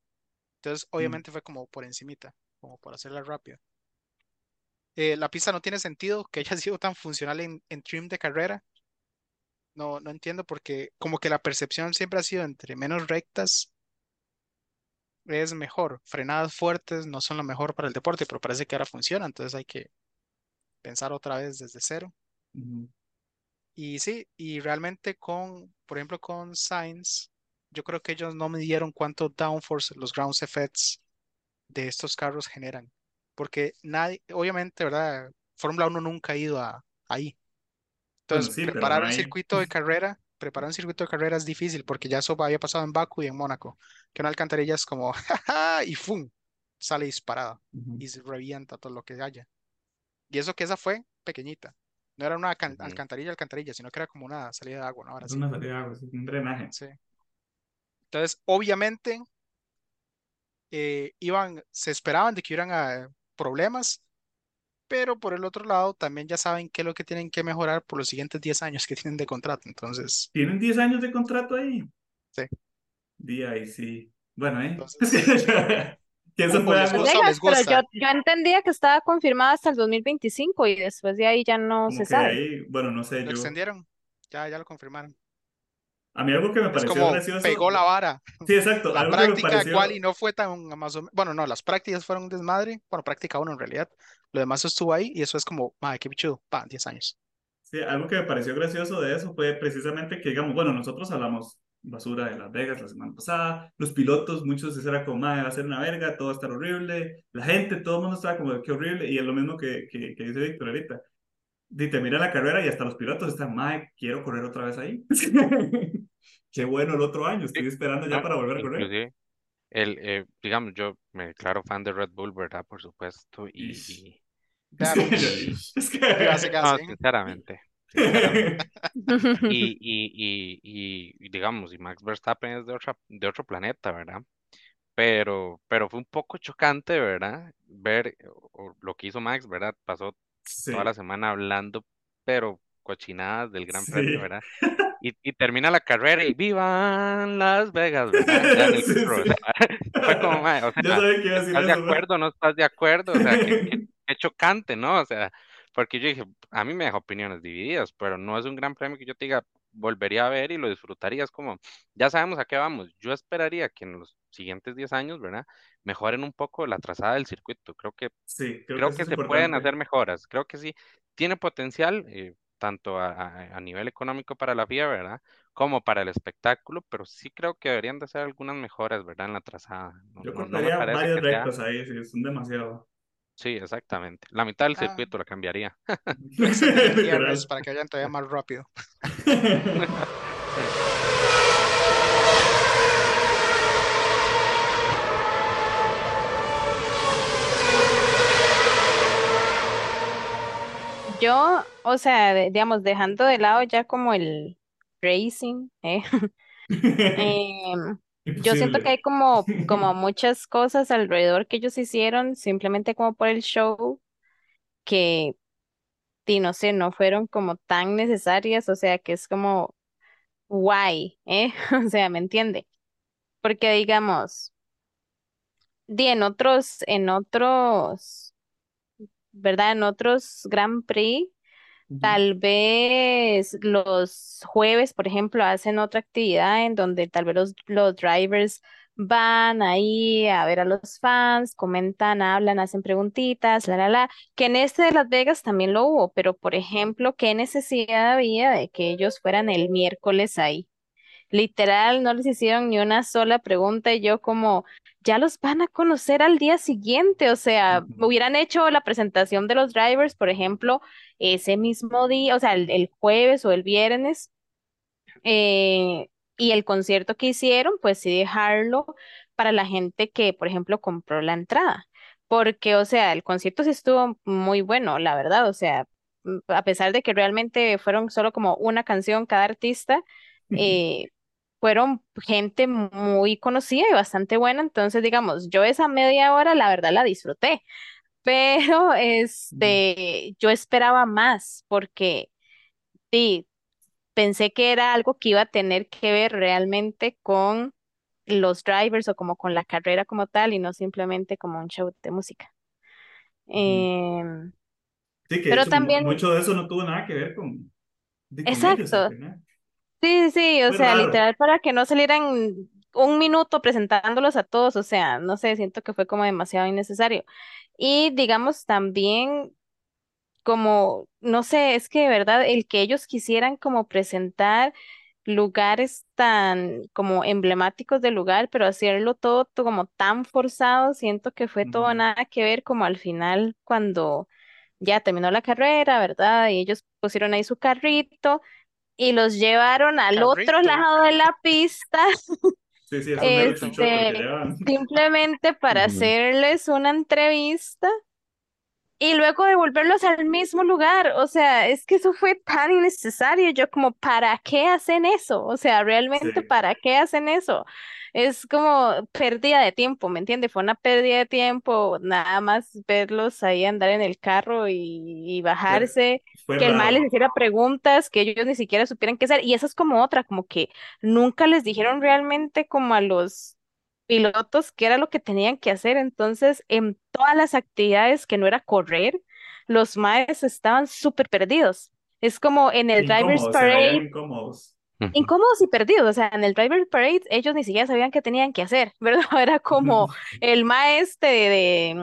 Entonces, mm. obviamente fue como por encimita, como por hacerla rápido. Eh, la pista no tiene sentido que haya sido tan funcional en, en trim de carrera. No, no entiendo porque como que la percepción siempre ha sido entre menos rectas es mejor. Frenadas fuertes no son lo mejor para el deporte, pero parece que ahora funciona, entonces hay que pensar otra vez desde cero. Y sí, y realmente con, por ejemplo, con Sainz, yo creo que ellos no midieron cuánto downforce los ground effects de estos carros generan. Porque nadie, obviamente, ¿verdad? Fórmula 1 nunca ha ido a, ahí. Entonces, preparar un circuito de carrera preparar un circuito de carrera es difícil porque ya eso había pasado en Baku y en Mónaco, que una alcantarilla es como, y ¡fum! sale disparada y se revienta todo lo que haya. Y eso que esa fue pequeñita. No era una alcantarilla, alcantarilla, sino que era como una salida de agua, ¿no? Ahora es una salida de agua, un drenaje. Sí. Entonces, obviamente, eh, iban, se esperaban de que hubieran ah, problemas, pero por el otro lado también ya saben qué es lo que tienen que mejorar por los siguientes 10 años que tienen de contrato, entonces... ¿Tienen 10 años de contrato ahí? Sí. Día y sí. Bueno, ¿eh? eso fue algo? Pero yo, yo, entendía que estaba confirmada hasta el 2025 y después de ahí ya no se sabe. Ahí, bueno, no sé, lo extendieron, ya, ya lo confirmaron. A mí algo que me pareció como gracioso. Pegó la vara. Sí, exacto. La práctica cual y no fue tan más o Bueno, no, las prácticas fueron un desmadre. Bueno, práctica uno en realidad. Lo demás estuvo ahí y eso es como, madre, qué bichudo, pa, 10 años. Sí, algo que me pareció gracioso de eso fue precisamente que, digamos, bueno, nosotros hablamos basura de Las Vegas la semana pasada, los pilotos, muchos se era como, madre, va a ser una verga, todo va a estar horrible, la gente, todo el mundo estaba como, qué horrible, y es lo mismo que, que, que dice Víctor ahorita. Y te mira la carrera y hasta los pilotos están, madre, quiero correr otra vez ahí. qué bueno el otro año, estoy esperando ya para volver a correr. El, eh, digamos, yo me declaro fan de Red Bull, ¿verdad? Por supuesto, y... y... es que... No, sinceramente. y, y, y, y, digamos, y Max Verstappen es de, otra, de otro planeta, ¿verdad? Pero, pero fue un poco chocante, ¿verdad? Ver lo que hizo Max, ¿verdad? Pasó toda la semana hablando, pero cochinadas del Gran Premio, ¿verdad? Y, y, termina la carrera y vivan Las Vegas, ¿verdad? Fue como, o sea, ¿estás de acuerdo? ¿No estás de acuerdo? O sea, qué, chocante, ¿no? O sea, porque yo dije, a mí me deja opiniones divididas, pero no es un gran premio que yo te diga, volvería a ver y lo disfrutaría. Es como, ya sabemos a qué vamos. Yo esperaría que en los siguientes 10 años, ¿verdad? Mejoren un poco la trazada del circuito. Creo que, sí, creo, que, se pueden hacer mejoras. Creo que sí, tiene potencial. Eh, tanto a, nivel económico para la FIA, ¿verdad? Como para el espectáculo, pero sí creo que deberían de hacer algunas mejoras, ¿verdad? En la trazada. Yo cortaría varios rectos ahí, sí, son demasiado. Sí, exactamente. La mitad del ah. circuito la cambiaría. para que vayan todavía más rápido. Yo, o sea, digamos, dejando de lado ya como el, racing. ¿eh? Em, yo siento que hay como, como muchas cosas alrededor que ellos hicieron simplemente como por el show que, y no sé, no fueron como tan necesarias, o sea, que es como guay, ¿eh? O sea, ¿me entiende? Porque digamos, di en otros, en otros, ¿verdad? En otros Grand Prix Tal vez los jueves, por ejemplo, hacen otra actividad en donde tal vez los, los drivers van ahí a ver a los fans, comentan, hablan, hacen preguntitas, la, la, la, que en este de Las Vegas también lo hubo, pero por ejemplo, ¿qué necesidad había de que ellos fueran el miércoles ahí? Literal, no les hicieron ni una sola pregunta y yo como, ya los van a conocer al día siguiente, o sea, hubieran hecho la presentación de los drivers, por ejemplo, ese mismo día, o sea, el, jueves o el viernes, eh, y el concierto que hicieron, pues sí dejarlo para la gente que, por ejemplo, compró la entrada, porque, o sea, el concierto sí estuvo muy bueno, la verdad, o sea, a pesar de que realmente fueron solo como una canción cada artista, eh, fueron gente muy conocida y bastante buena, entonces digamos, yo esa media hora la verdad la disfruté, pero este, yo esperaba más porque sí, pensé que era algo que iba a tener que ver realmente con los drivers o como con la carrera como tal y no simplemente como un show de música. Em, sí, que pero también mucho de eso no tuvo nada que ver con, Exacto. Sí, sí, o sea, literal para que no salieran un minuto presentándolos a todos, o sea, no sé, siento que fue como demasiado innecesario. Y digamos también como, no sé, es que de verdad el que ellos quisieran como presentar lugares tan como emblemáticos del lugar, pero hacerlo todo, como tan forzado, siento que fue todo nada que ver como al final cuando ya terminó la carrera, ¿verdad? Y ellos pusieron ahí su carrito y los llevaron al otro lado de la pista. Sí, sí, este, simplemente para hacerles una entrevista y luego devolverlos al mismo lugar. O sea, es que eso fue tan innecesario. Yo como, ¿para qué hacen eso? O sea, realmente, ¿para qué hacen eso? Es como pérdida de tiempo, ¿me entiendes? Fue una pérdida de tiempo, nada más verlos ahí andar en el carro y, bajarse, que el mal les hiciera preguntas que ellos ni siquiera supieran qué hacer. Y eso es como otra, como que nunca les dijeron realmente como a los pilotos qué era lo que tenían que hacer. Entonces, en todas las actividades que no era correr, los maes estaban súper perdidos. Es como en el Driver's Parade. Incómodos. y perdidos, o sea, en el Driver Parade ellos ni siquiera sabían qué tenían que hacer, ¿verdad? Era como el maestro de,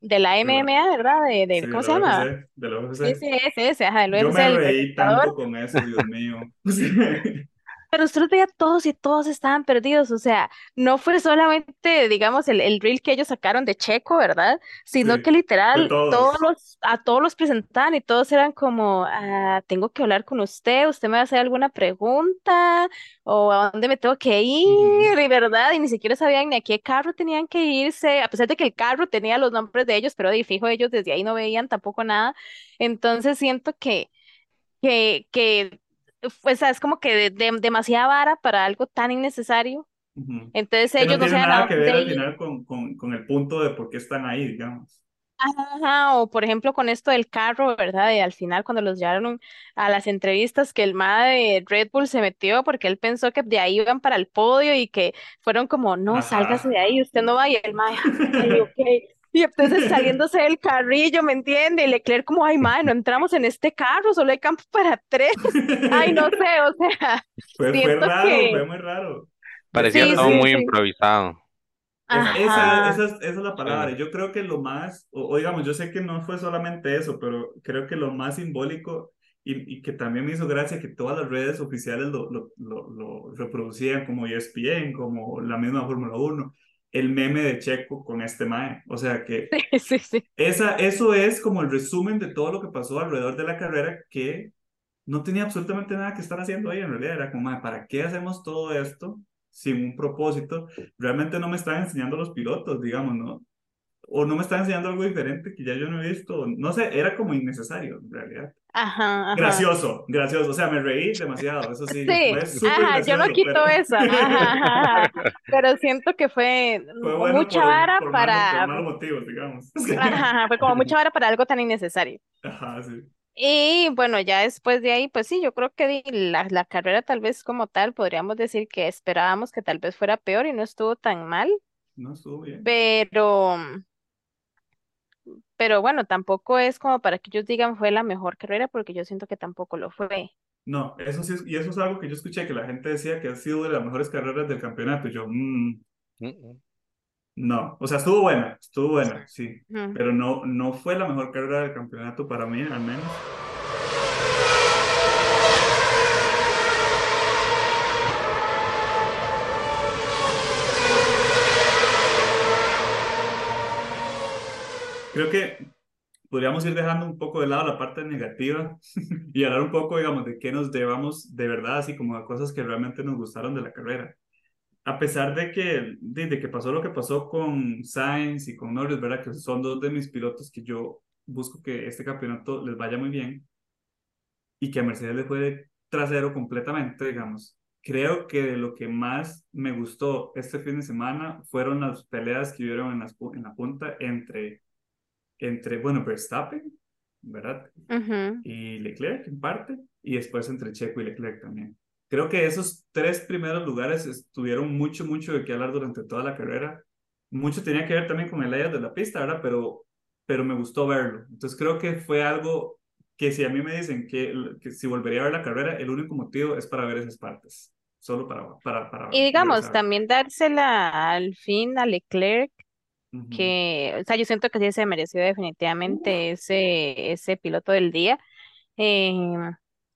de, la MMA, ¿verdad? De, de ¿Cómo se llama? De la UFC. Ese, ese, ese, ajá, Yo me reí tanto con eso, Dios mío. Pero usted los veía todos y todos estaban perdidos, o sea, no fue solamente, digamos, el, el reel que ellos sacaron de Checo, ¿verdad? Sino que literal, todos. los, a todos los presentaban y todos eran como, ah, tengo que hablar con usted, usted me va a hacer alguna pregunta, o a dónde me tengo que ir, y verdad, y ni siquiera sabían ni a qué carro tenían que irse, a pesar de que el carro tenía los nombres de ellos, pero de fijo ellos desde ahí no veían tampoco nada. Entonces siento que, que, que pues es como que de, demasiada vara para algo tan innecesario. Entonces ellos no, no tiene nada que ver al final con, con, con, el punto de por qué están ahí, digamos. Ajá, o por ejemplo con esto del carro, ¿verdad? Y al final cuando los llevaron a las entrevistas que el MA de Red Bull se metió porque él pensó que de ahí iban para el podio y que fueron como, no, sálgase de ahí, usted no va, y el MA, ok, y entonces saliéndose del carrillo, ¿me entiende? Y Leclerc como, ay, madre, no entramos en este carro, solo hay campo para tres. Ay, no sé, o sea. Fue, fue raro, fue muy raro. Parecía todo muy improvisado. esa, esa, es, la palabra. Yo creo que lo más, o, digamos, yo sé que no fue solamente eso, pero creo que lo más simbólico y, y, que también me hizo gracia que todas las redes oficiales lo, lo, lo, lo reproducían como ESPN, como la misma Fórmula 1 el meme de Checo con este Mae. O sea que sí, sí, Esa, eso es como el resumen de todo lo que pasó alrededor de la carrera que no tenía absolutamente nada que estar haciendo ahí en realidad. Era como, Mae, ¿para qué hacemos todo esto sin un propósito? Realmente no me están enseñando los pilotos, digamos, ¿no? o no me estaba enseñando algo diferente que ya yo no he visto, no sé, era como innecesario en realidad. Ajá, ajá. Gracioso, gracioso, o sea, me reí demasiado, eso sí, Sí, ajá, yo no quito pero eso, ajá, ajá, ajá. Pero siento que fue fue bueno mucha por, vara por, malos, por para, malos motivos, digamos. Ajá, ajá, fue como mucha vara para algo tan innecesario. Ajá, sí. Y bueno, ya después de ahí, pues sí, yo creo que la, la carrera tal vez como tal, podríamos decir que esperábamos que tal vez fuera peor y no estuvo tan mal, No estuvo bien. pero, pero bueno, tampoco es como para que ellos digan fue la mejor carrera, porque yo siento que tampoco lo fue. No, eso sí, es- y eso es algo que yo escuché que la gente decía que ha sido de las mejores carreras del campeonato. Y yo, mm, Mm, mm. no, o sea, estuvo buena, estuvo buena, sí, pero no, no fue la mejor carrera del campeonato para mí, al menos. Creo que podríamos ir dejando un poco de lado la parte negativa y hablar un poco, digamos, de qué nos debamos de verdad, así como a cosas que realmente nos gustaron de la carrera. A pesar de que, de, de que pasó lo que pasó con Sainz y con Norris, ¿verdad? Que son dos de mis pilotos que yo busco que este campeonato les vaya muy bien y que a Mercedes le fue de trasero completamente, digamos. Creo que lo que más me gustó este fin de semana fueron las peleas que hubieron en, las, en la punta entre, entre, bueno, Verstappen, ¿verdad? Ujú. y Leclerc en parte, y después entre Checo y Leclerc también. Creo que esos tres primeros lugares estuvieron mucho, mucho de qué hablar durante toda la carrera. Mucho tenía que ver también con el layout de la pista, ¿verdad? Pero, pero me gustó verlo. Entonces creo que fue algo que si a mí me dicen que, que si volvería a ver la carrera, el único motivo es para ver esas partes. Solo para, para, para Y digamos, esa- también dársela al fin a Leclerc, Que, o sea, yo siento que sí se mereció definitivamente ese, ese piloto del día. Eh,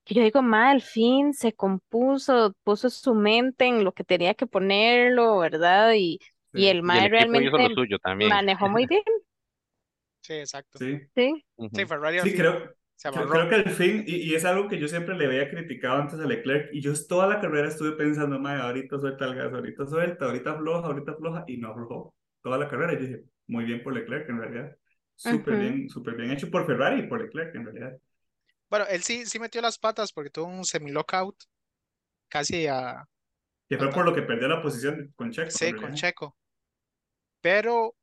que yo digo, ma, al fin se compuso, puso su mente en lo que tenía que ponerlo, ¿verdad? Y, y Sí, el Y el mae equipo hizo lo realmente suyo también. manejó muy bien, Sí, exacto. sí. sí. Ujú. Sí, Ferrari al Sí, fin creo, se Creo, amarró. creo que al fin, y, y es algo que yo siempre le había criticado antes a Leclerc, y yo toda la carrera estuve pensando, "Mae, ahorita suelta el gas, ahorita suelta, ahorita afloja, ahorita afloja, y no aflojó. Toda la carrera, y dije, muy bien por Leclerc en realidad. Súper bien, súper bien hecho por Ferrari y por Leclerc en realidad. Bueno, él sí, sí metió las patas porque tuvo un semi-lockout casi a, Que fue Ajá. por lo que perdió la posición con Checo. sí, con. Checo. Pero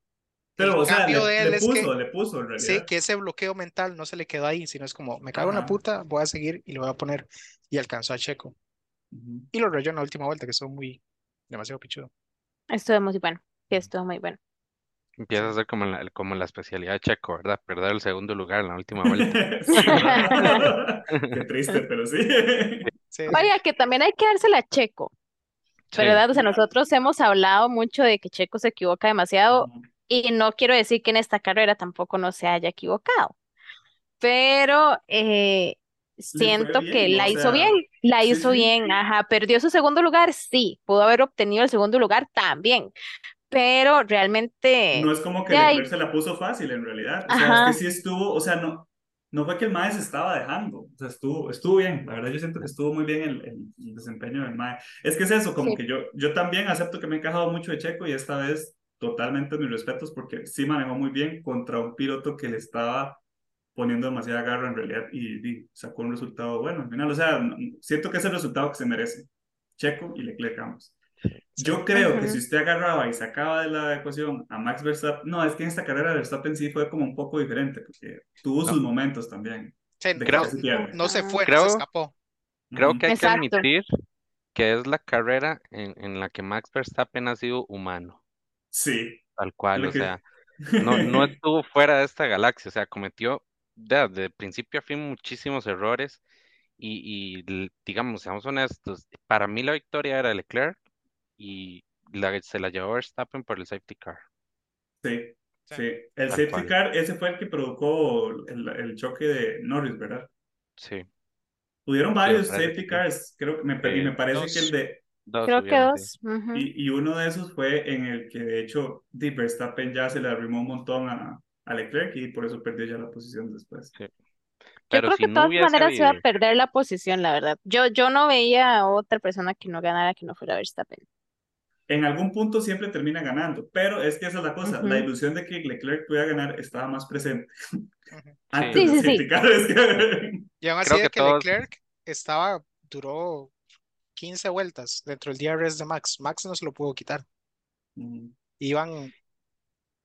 Pero, el o sea, cambio le, de él le es que puso, le puso en realidad. sí, que ese bloqueo mental no se le quedó ahí, sino es como, me cago en la Ajá. puta, voy a seguir y lo voy a poner. Y alcanzó a Checo. Ujú. Y lo rayó en la última vuelta, que estuvo muy, demasiado pichudo. Estuvo muy bueno, sí, estuvo muy bueno. Empieza a ser como la, como la especialidad de Checo, ¿verdad? Perder el segundo lugar en la última vuelta. Sí. Qué triste, pero sí. Sí, sí. Oiga, que también hay que dársela a Checo, Sí. ¿verdad? O sea, nosotros hemos hablado mucho de que Checo se equivoca demasiado y no quiero decir que en esta carrera tampoco no se haya equivocado, pero eh, siento que bien, la o hizo sea, bien, la sí, hizo sí. bien, ajá, perdió su segundo lugar, sí, pudo haber obtenido el segundo lugar también, pero realmente No es como que ahí, se la puso fácil en realidad. O sea, es que ajá, sí estuvo, o sea, no, no fue que el Mae se estaba dejando. O sea, estuvo, estuvo bien. La verdad, yo siento que estuvo muy bien el, el- desempeño del Mae. Es que es eso, como sí, que yo, yo también acepto que me he encajado mucho de Checo y esta vez totalmente mis respetos porque sí manejó muy bien contra un piloto que le estaba poniendo demasiada garra en realidad y, y sacó un resultado bueno al final. O sea, siento que es el resultado que se merece. Checo y Leclerc ambos. Yo creo que ujú, si usted agarraba y sacaba de la ecuación a Max Verstappen, no, es que en esta carrera Verstappen sí fue como un poco diferente, porque tuvo No, sus momentos también, Sí, que creo, pierde. no se fue, no se creo, escapó. creo que hay que exacto, admitir que es la carrera en, en la que Max Verstappen ha sido humano, Sí, tal cual, o que... sea, no, no estuvo fuera de esta galaxia, o sea, cometió de, de principio a fin muchísimos errores y, y digamos, seamos honestos, para mí la victoria era Leclerc y la, se la llevó Verstappen por el safety car, Sí, Sí. sí. El tal safety cual, car, ese fue el que provocó el, el choque de Norris, ¿verdad? sí, me varios safety cars, creo que me, y me Eh, parece que el de... dos creo que dos, Y, y uno de esos fue en el que de hecho Di Verstappen ya se le arrimó un montón a, a Leclerc y por eso perdió ya la posición después. sí. Yo Pero creo si que de no todas maneras iba a perder la posición, la verdad. Yo, yo no veía a otra persona que no ganara que no fuera Verstappen. En algún punto siempre termina ganando, pero es que esa es la cosa, la Ujú. ilusión de que Leclerc pudiera ganar estaba más presente antes Sí, de sí, sí. es que- Y aún así Creo de que que todos- Leclerc estaba, duró 15 vueltas dentro del DRS de Max. Max no se lo pudo quitar. Mm, Iban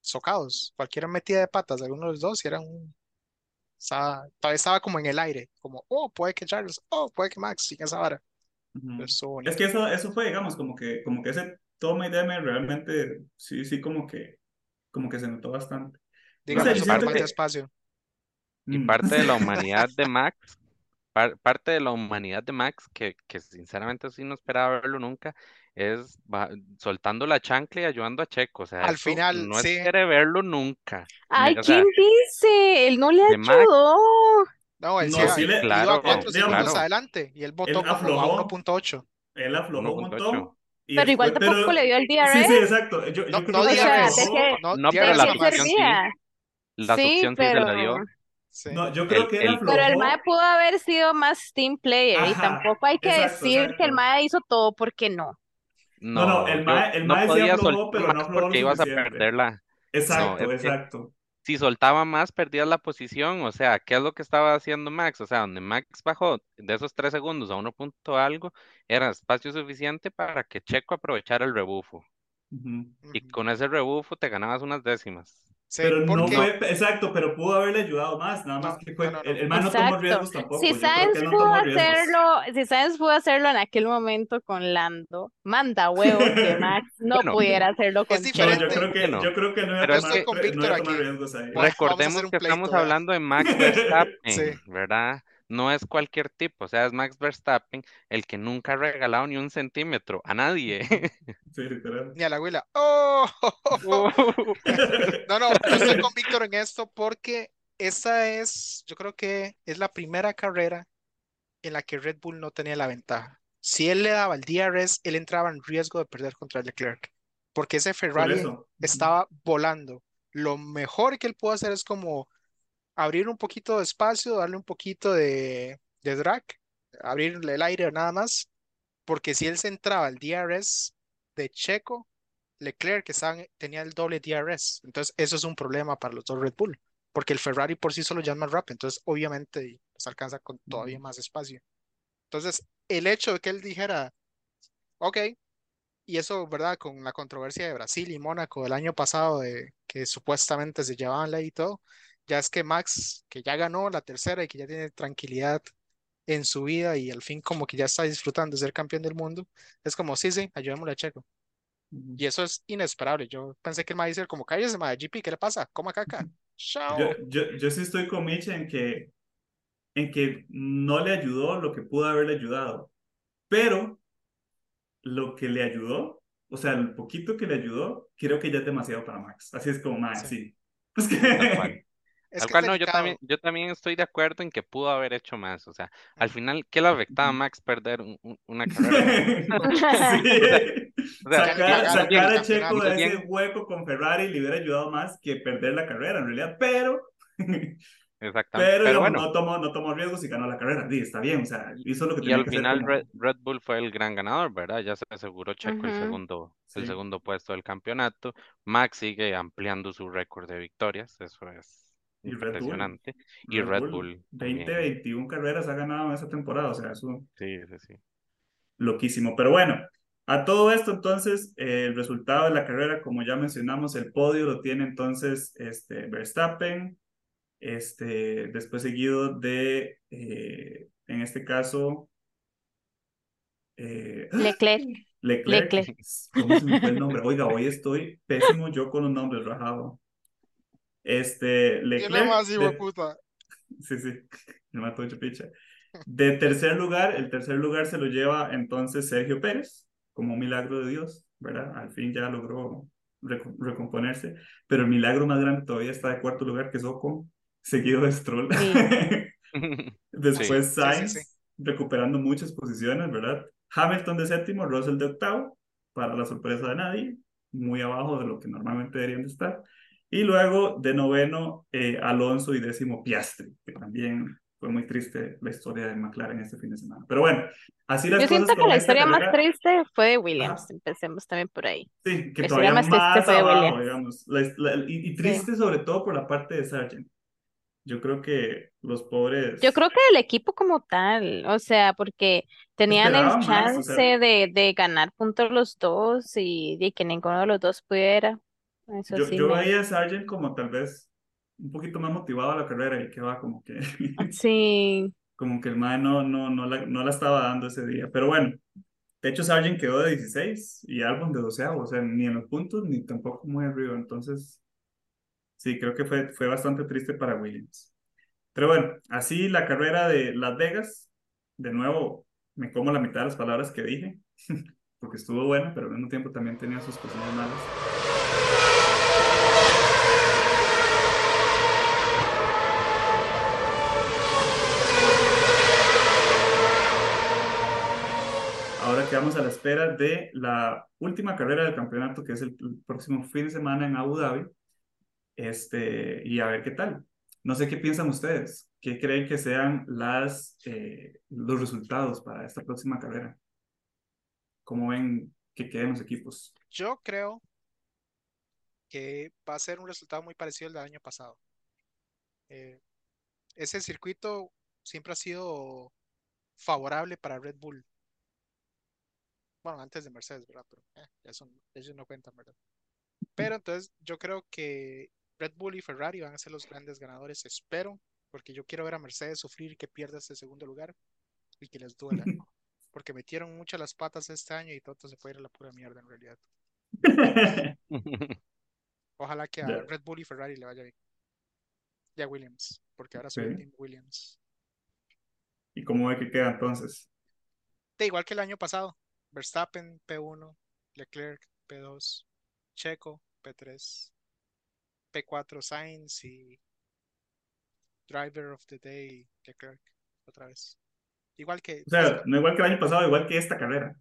socados. Cualquier metida de patas de alguno de los dos y eran un... estaba- todavía estaba como en el aire, como, oh, puede que Charles, oh, puede que Max, sin esa vara. Es que eso, eso fue, digamos, como que, como que ese toma y deme realmente, sí, sí, como que, como que se notó bastante. Dígame, súper siento más que- despacio. Y Mm. parte de la humanidad de Max, par- parte de la humanidad de Max, que, que sinceramente sí no esperaba verlo nunca, es soltando la chancla y ayudando a Checo. O sea, Al final, no sí. esperé verlo nunca. Ay, o sea, ¿quién dice? Él no le ayudó. No, él No, sí iba, sí le- iba claro, a 4 segundos digamos, adelante y él votó como a aflojó. 1.8. Él aflojó un 1.8. montón. Y Pero igual después- tampoco pero- le dio el Sí, DRS. sí, exacto. Yo, yo No, creo no que O sea, DRS, que- no, No, pero la ¿De qué nomás. succión sí. La Sí, succión sí se pero... la dio. Sí. No, yo creo El- que el-. Pero el MAE pudo haber sido más team player y Ajá, tampoco hay que exacto, decir que el exacto. MAE hizo todo porque no. No, no, el yo mae- el no mae sí podía aflojó, pero no aflojó lo porque ibas a perderla. Exacto, No, es que- exacto. Si soltaba más, perdías la posición. O sea, ¿qué es lo que estaba haciendo Max? O sea, donde Max bajó de esos tres segundos a uno punto algo, era espacio suficiente para que Checo aprovechara el rebufo. Y con ese rebufo te ganabas unas décimas. Sí, Pero no fue, exacto, pero pudo haberle ayudado más, nada más No, que fue, no, no, no. el, el man no tomó riesgos tampoco, Si Sainz no pudo hacerlo, si Sainz pudo hacerlo en aquel momento con Lando, manda huevos que Max no Bueno. pudiera hacerlo con No, diferente. yo Checo. creo que, Bueno, yo creo que no iba a tomar, con no iba Víctor a tomar aquí. riesgos ahí. Bueno, vamos a Recordemos que estamos hablando de Max Verstappen, Sí. ¿verdad? No es cualquier tipo, o sea, es Max Verstappen el que nunca ha regalado ni un centímetro a nadie. Sí, literal. Ni a la abuela. ¡Oh! No, no, yo estoy con Víctor en esto porque esa es, yo creo que es la primera carrera en la que Red Bull no tenía la ventaja. Si él le daba el DRS, él entraba en riesgo de perder contra Leclerc, porque ese Ferrari estaba volando. Lo mejor que él pudo hacer es como abrir un poquito de espacio, darle un poquito de, de drag, abrirle el aire nada más, porque si él se entraba al DRS de Checo, Leclerc que estaban- tenía el doble DRS. Entonces, eso es un problema para los dos Red Bull, porque el Ferrari por sí solo ya es más rápido, entonces obviamente se alcanza con todavía más espacio. Entonces, el hecho de que él dijera, ok, y eso, ¿verdad? Con la controversia de Brasil y Mónaco del año pasado, de que supuestamente se llevaban la y todo, ya es que Max, que ya ganó la tercera y que ya tiene tranquilidad en su vida y al fin como que ya está disfrutando de ser campeón del mundo, es como, sí, sí, ayudémosle a Checo. Y eso es inesperable. Yo pensé que el ma iba a decir como, cállese, ma, GP, ¿qué le pasa? Coma caca. Chao. Yo, yo, yo sí estoy con Mitch en que, en que no le ayudó lo que pudo haberle ayudado, pero lo que le ayudó, o sea, el poquito que le ayudó, creo que ya es demasiado para Max. Así es como, más, Sí. sí. Es que... Tal cual. Es Tal que cual, es no, yo también, yo también estoy de acuerdo en que pudo haber hecho más. O sea, al final, ¿qué le afectaba a. Max perder un- un- una carrera? sí. O sea, sacar, a. Checo de ese hueco con Ferrari le hubiera ayudado más que perder la carrera, en realidad, pero, Exactamente. pero, bueno, no, tomó, no tomó riesgos y ganó la carrera. Sí, está bien, o sea, hizo lo que y tenía al que hacer. final Red, Red Bull fue el gran ganador, ¿verdad? Ya se aseguró Checo el segundo, el segundo puesto del campeonato. Max sigue ampliando su récord de victorias, eso es Y Red Bull. impresionante. Y Red Bull 20, también. 21 carreras ha ganado en esa temporada, o sea, eso Sí, sí, sí. loquísimo. Pero bueno, a todo esto entonces, eh, el resultado de la carrera, como ya mencionamos, el podio lo tiene entonces este, Verstappen, este, después seguido de, eh, en este caso, eh, Leclerc. Leclerc. Leclerc. ¿Cómo se me fue el nombre? Oiga, hoy estoy pésimo yo con los nombres, rajado. Este, Leclerc. hijo de de- puta. Sí, sí, me mató hecho picha. De tercer lugar, el tercer lugar se lo lleva entonces Sergio Pérez, como un milagro de Dios, ¿verdad? Al fin ya logró reco- recomponerse, pero el milagro más grande todavía está de cuarto lugar, que es Ocon, seguido de Stroll. Sí. Después Sí, sí, Sainz, sí, sí. recuperando muchas posiciones, ¿verdad? Hamilton de séptimo, Russell de octavo, para la sorpresa de nadie, muy abajo de lo que normalmente deberían de estar. Y luego de noveno, eh, Alonso y décimo Piastri, que también fue muy triste la historia de McLaren este fin de semana. Pero bueno, así las Yo cosas siento que la historia más triste fue de Williams. Ajá. Empecemos también por ahí. Sí, que La todavía más triste más fue abajo, Williams. digamos. La- la- y, y triste sobre todo por la parte de Sargent. Yo creo que los pobres Yo creo que el equipo como tal, o sea, porque tenían el esperaban más, o chance sea, de, de ganar puntos los dos y de que ninguno de los dos pudiera. Eso yo, sí yo me... veía a Sargent como tal vez un poquito más motivado a la carrera y que va como que, Sí, como que el mae no, no, no, la, no la estaba dando ese día. Pero bueno, de hecho Sargent quedó de 16 y Albon de 12, o sea, ni en los puntos ni tampoco muy arriba. Entonces, sí, creo que fue, fue bastante triste para Williams. Pero bueno, así la carrera de Las Vegas, de nuevo, me como la mitad de las palabras que dije, porque estuvo buena, pero al mismo tiempo también tenía sus cosillas malas. Ahora quedamos a la espera de la última carrera del campeonato, que es el, próximo fin de semana en Abu Dhabi, este, y a ver qué tal. No sé qué piensan ustedes, qué creen que sean las, eh, los resultados para esta próxima carrera. ¿Cómo ven que queden los equipos? Yo creo que va a ser un resultado muy parecido al del año pasado. Eh, ese circuito siempre ha sido favorable para Red Bull. Bueno, antes de Mercedes, ¿verdad? Pero eh, ya son, ellos no cuentan, ¿verdad? Pero entonces yo creo que Red Bull y Ferrari van a ser los grandes ganadores, espero, porque yo quiero ver a Mercedes sufrir que pierda ese segundo lugar y que les duela, porque metieron muchas las patas este año y todo se puede ir a la pura mierda en realidad. Ojalá que a. Red Bull y Ferrari le vaya bien. Y a Williams, porque ahora soy Sí. el Team Williams. ¿Y cómo ve que queda entonces? De igual que el año pasado, Verstappen P1, Leclerc P2, Checo P3, P4 Sainz y Driver of the Day Leclerc otra vez. Igual que O sea, no igual que el año pasado, igual que esta carrera.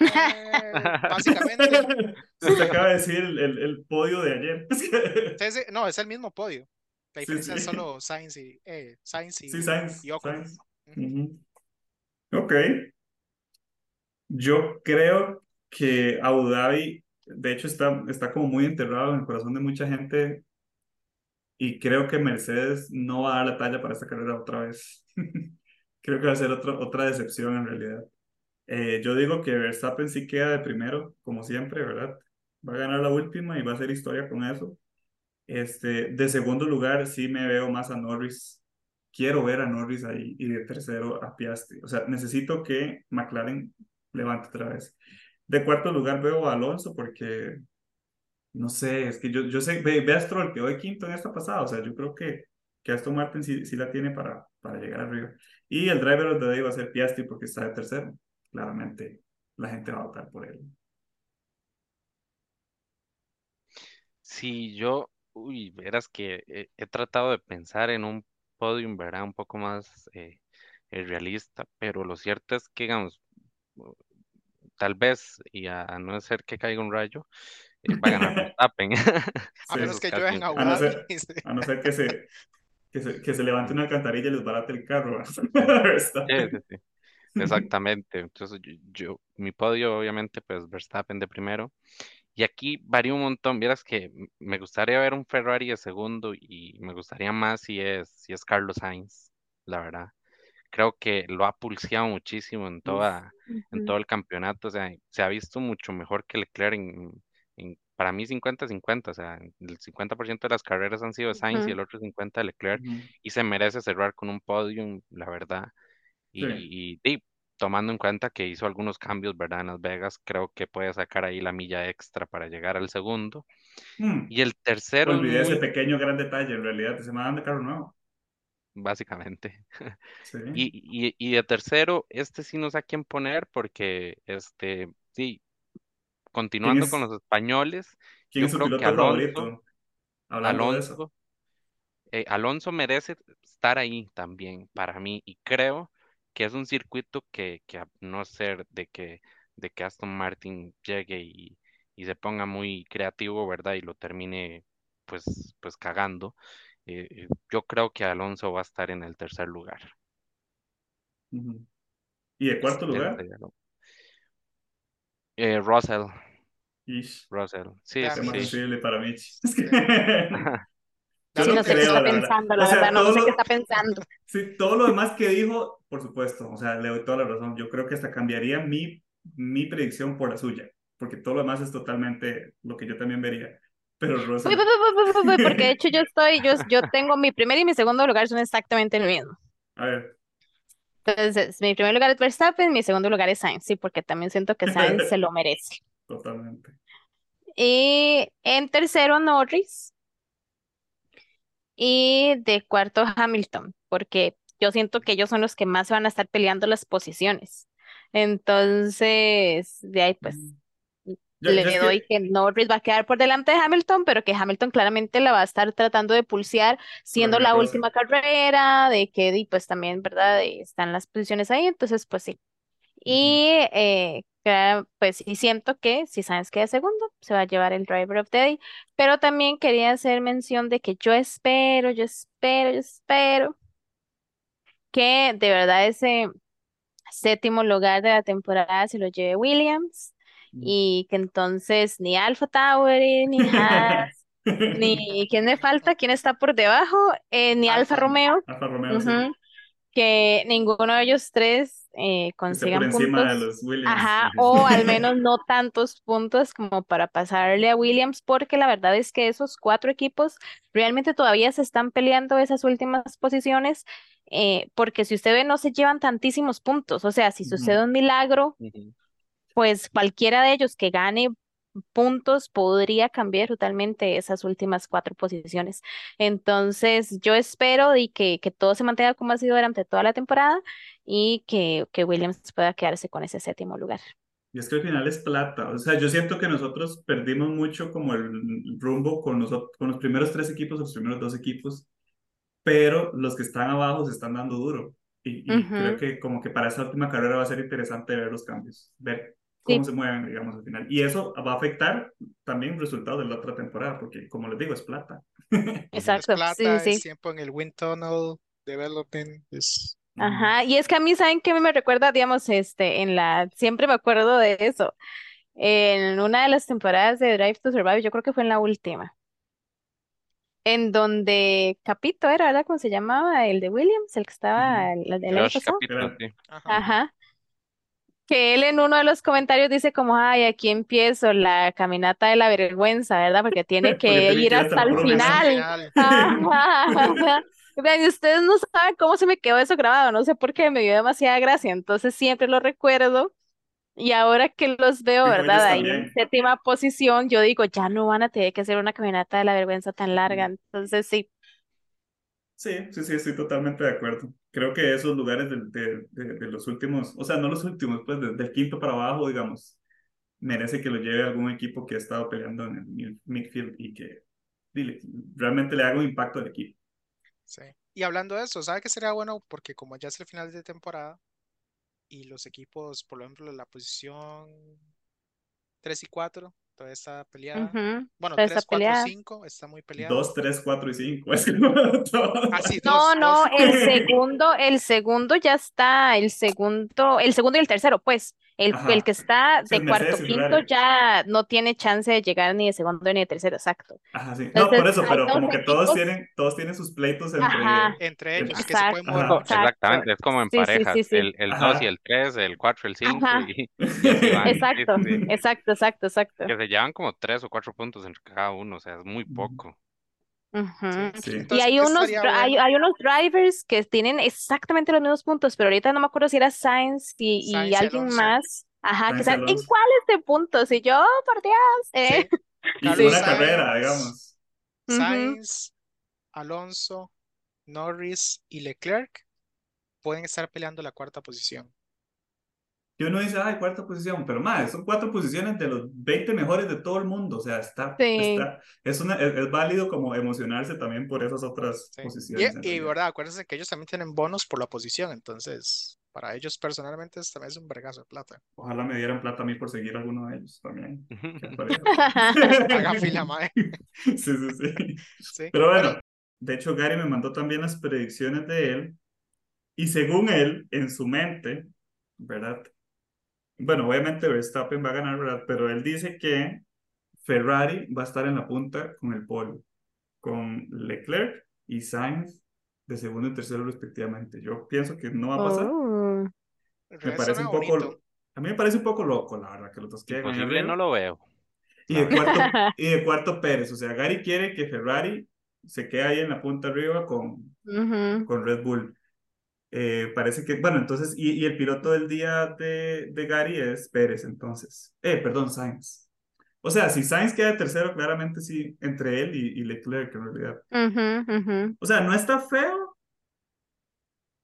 Eh, básicamente, Se acaba de decir el, el, el podio de ayer. no, es el mismo podio. La Sí, es solo Sainz y eh, Sainz y, Sí, Sainz. y Ocon. Sainz. Ok. Yo creo que Abu Dhabi, de hecho, está, está como muy enterrado en el corazón de mucha gente y creo que Mercedes no va a dar la talla para esta carrera otra vez. Creo que va a ser otra otra decepción en realidad. Eh, yo digo que Verstappen sí queda de primero, como siempre, ¿verdad? Va a ganar la última y va a hacer historia con eso. Este, de segundo lugar, sí me veo más a Norris. Quiero ver a Norris ahí y de tercero a Piastri. O sea, necesito que McLaren levante otra vez. De cuarto lugar veo a Alonso porque, no sé, es que yo, yo sé, ve, ve a Stroll que hoy quinto en esta pasada. O sea, yo creo que, que Aston Martin sí, sí la tiene para, para llegar arriba. Y el driver the day va a ser Piastri porque está de tercero. Claramente la gente va a votar por él. Sí, yo, uy, verás que he, he tratado de pensar en un podium, ¿verdad? Un poco más eh, eh, realista, pero lo cierto es que, digamos, tal vez, y a, a no ser que caiga un rayo, eh, va a ganar Verstappen. A menos que llueva en A no ser, a no ser que se, que se, que se levante una alcantarilla y les barate el carro. Sí, sí, sí, exactamente. Entonces, yo, yo- mi podio, obviamente, pues Verstappen de primero. Y aquí varía un montón. Vieras que me gustaría ver un Ferrari de segundo y me gustaría más si es, si es Carlos Sainz, la verdad. Creo que lo ha pulseado muchísimo en toda, en todo el campeonato. O sea, se ha visto mucho mejor que Leclerc en, en- para mí 50-50. O sea, el 50% de las carreras han sido de Sainz y el otro 50% de Leclerc. Y se merece cerrar con un podium, la verdad. Sí. Y, tomando en cuenta que hizo algunos cambios, ¿verdad? En Las Vegas, creo que puede sacar ahí la milla extra para llegar al segundo. Hmm. Y el tercero Olvidé ese pequeño gran detalle, en realidad, se me dan de carro nuevo. básicamente. Sí. Y, y, y de tercero, este sí no sé a quién poner porque, este, sí, ¿Quién continuando con los españoles, quién yo es su creo que piloto Alonso, favorito? Hablando de eso. Alonso, eh, Alonso merece estar ahí también para mí y creo que es un circuito que, que a no ser de que, de que Aston Martin llegue y, y se ponga muy creativo, ¿verdad? Y lo termine pues, pues cagando. eh, eh, yo creo que Alonso va a estar en el tercer lugar. ¿Y de cuarto Ese lugar? Eh, Russell, Ish, Russell. Sí, para. Es que- Sí. Yo Sí, no no sé qué está la verdad. pensando, O la sea, verdad, no, todo sé lo- qué está pensando. Sí, todo lo demás que dijo, por supuesto, o sea, le doy toda la razón. Yo creo que hasta cambiaría mi, mi predicción por la suya, porque todo lo demás es totalmente lo que yo también vería. Pero uy, uy, uy, porque de hecho yo estoy, yo, yo tengo mi primer y mi segundo lugar son exactamente el mismo. a ver, Entonces, mi primer lugar es Verstappen, mi segundo lugar es Sainz, sí, porque también siento que Sainz se lo merece. totalmente. Y en tercero, Norris. Y de cuarto, Hamilton, porque yo siento que ellos son los que más van a estar peleando las posiciones. Entonces, de ahí pues Yo, le yo doy que, que Norris va a quedar por delante de Hamilton, pero que Hamilton claramente la va a estar tratando de pulsear, siendo la última carrera, de que di, pues también, ¿verdad? De- están las posiciones ahí, entonces pues sí. Y eh, pues y siento que si Sainz queda segundo, se va a llevar el Driver of the Day, pero también quería hacer mención de que yo espero, yo espero, yo espero que de verdad ese séptimo lugar de la temporada se lo lleve Williams y que entonces ni Alpha Tauri, ni Haas, ni ¿quién me falta? ¿Quién está por debajo? Eh, ni Alfa Alfa. Romeo, Alfa Romeo, sí, que ninguno de ellos tres eh, por consigan encima de puntos. los Williams. Ajá, o al menos no tantos puntos como para pasarle a Williams, porque la verdad es que esos cuatro equipos realmente todavía se están peleando esas últimas posiciones, eh, porque si usted ve, no se llevan tantísimos puntos. O sea, si sucede un milagro, pues cualquiera de ellos que gane puntos podría cambiar totalmente esas últimas cuatro posiciones. Entonces, yo espero y que, que todo se mantenga como ha sido durante toda la temporada y que, que Williams pueda quedarse con ese séptimo lugar. Y es que al final es plata. O sea, yo siento que nosotros perdimos mucho como el rumbo con, nosotros, con los primeros tres equipos, los primeros dos equipos, pero los que están abajo se están dando duro. Y, y creo Ujú. que como que para esa última carrera va a ser interesante ver los cambios, ver cómo Sí. se mueven, digamos, al final. Y eso va a afectar también el resultado de la otra temporada, porque como les digo, es plata. Es Exacto, sí, plata, sí, es sí. tiempo en el Wind Tunnel Development, es Ajá, y es que a mí, ¿saben qué me recuerda? Digamos, este, en la, siempre me acuerdo de eso. En una de las temporadas de Drive to Survive, yo creo que fue en la última, en donde Capito era, ¿verdad? ¿Cómo se llamaba? El de Williams, el que estaba el, el año Josh pasado. Capito, Era- sí. Ajá. Ajá. Que él en uno de los comentarios dice como, ay, aquí empiezo la caminata de la vergüenza, ¿verdad? Porque tiene que ir hasta el final. Vean, ustedes no saben cómo se me quedó eso grabado, no sé por qué, me dio demasiada gracia, entonces siempre lo recuerdo. Y ahora que los veo, ¿verdad? Ahí en séptima posición, yo digo, ya no van a tener que hacer una caminata de la vergüenza tan larga. Entonces, sí, Sí, sí, sí, estoy totalmente de acuerdo. Creo que esos lugares de, de, de, de los últimos, o sea, no los últimos, pues de- del quinto para abajo, digamos, merece que lo lleve algún equipo que ha estado peleando en el mid- midfield y que dile, realmente le haga un impacto al equipo. Sí. Y hablando de eso, ¿sabe qué sería bueno? Porque como ya es el final de temporada y los equipos, por ejemplo, la posición 3 y 4 todavía está peleada. Bueno, toda esta 3, 4, pelea. 5 está muy peleada. Dos, tres, cuatro y cinco. Es como todo. Ah, sí, No, dos, no, dos. el segundo, el segundo ya está, el segundo, el segundo y el tercero, pues, el, el que está Sí, es de cuarto, Mercedes y quinto ya no tiene chance de llegar ni de segundo ni de tercero, exacto. Ajá, sí. No, por Entonces, eso, pero como que todos tienen, todos tienen sus pleitos entre. ajá, Entre ellos, que se exacto, pueden mover exacto, Exactamente, es como en sí, sí, parejas, sí, sí, el, el 2 y el 3, el 4, el 5 ajá, y, y. Sí, exacto, sí. exacto, exacto, exacto. Que se llevan como 3 o 4 puntos entre cada uno, o sea, es muy Ujú. Sí. Y Entonces, hay ¿qué unos, hay, hay unos drivers que tienen exactamente los mismos puntos, pero ahorita no me acuerdo si era Sainz y, y Sainz y alguien Alonso. más, ajá, que Sainz están en cuáles de puntos, y yo, oh, por Dios, eh, Sí, Y una carrera, Sainz, digamos. Sainz, Alonso, Norris y Leclerc pueden estar peleando la cuarta posición. Y uno dice, ay, cuarta posición, pero más, son cuatro posiciones de los 20 mejores de todo el mundo. O sea, está, Sí, está, es, una, es, es válido como emocionarse también por esas otras Sí. Y, posiciones y realidad. verdad, acuérdense que ellos también tienen bonos por la posición, entonces para ellos personalmente es- también es un vergazo de plata. Ojalá me dieran plata a mí por seguir a alguno de ellos también. Haga fila, mae. Sí, sí, sí. Sí. Pero Bueno, bueno, De hecho, Gary me mandó también las predicciones de él. Y según él, en su mente, ¿verdad? Bueno, obviamente Verstappen va a ganar, ¿verdad? Pero él dice que Ferrari va a estar en la punta con el polo, con Leclerc y Sainz de segundo y tercero respectivamente. Yo pienso que no va a pasar. Oh. Me parece un poco, a mí me parece un poco loco, la verdad, que los dos queden arriba. no lo veo. Y de cuarto, y de cuarto Pérez. O sea, Gary quiere que Ferrari se quede ahí en la punta arriba con, Ujú. con Red Bull. Eh, parece que, bueno, entonces, y, y el piloto del día de, de Gary es Pérez, entonces. Eh, perdón, Sainz. O sea, si Sainz queda de tercero, claramente sí, entre él y, y Leclerc, en realidad. Ujú, ujú. O sea, no está feo.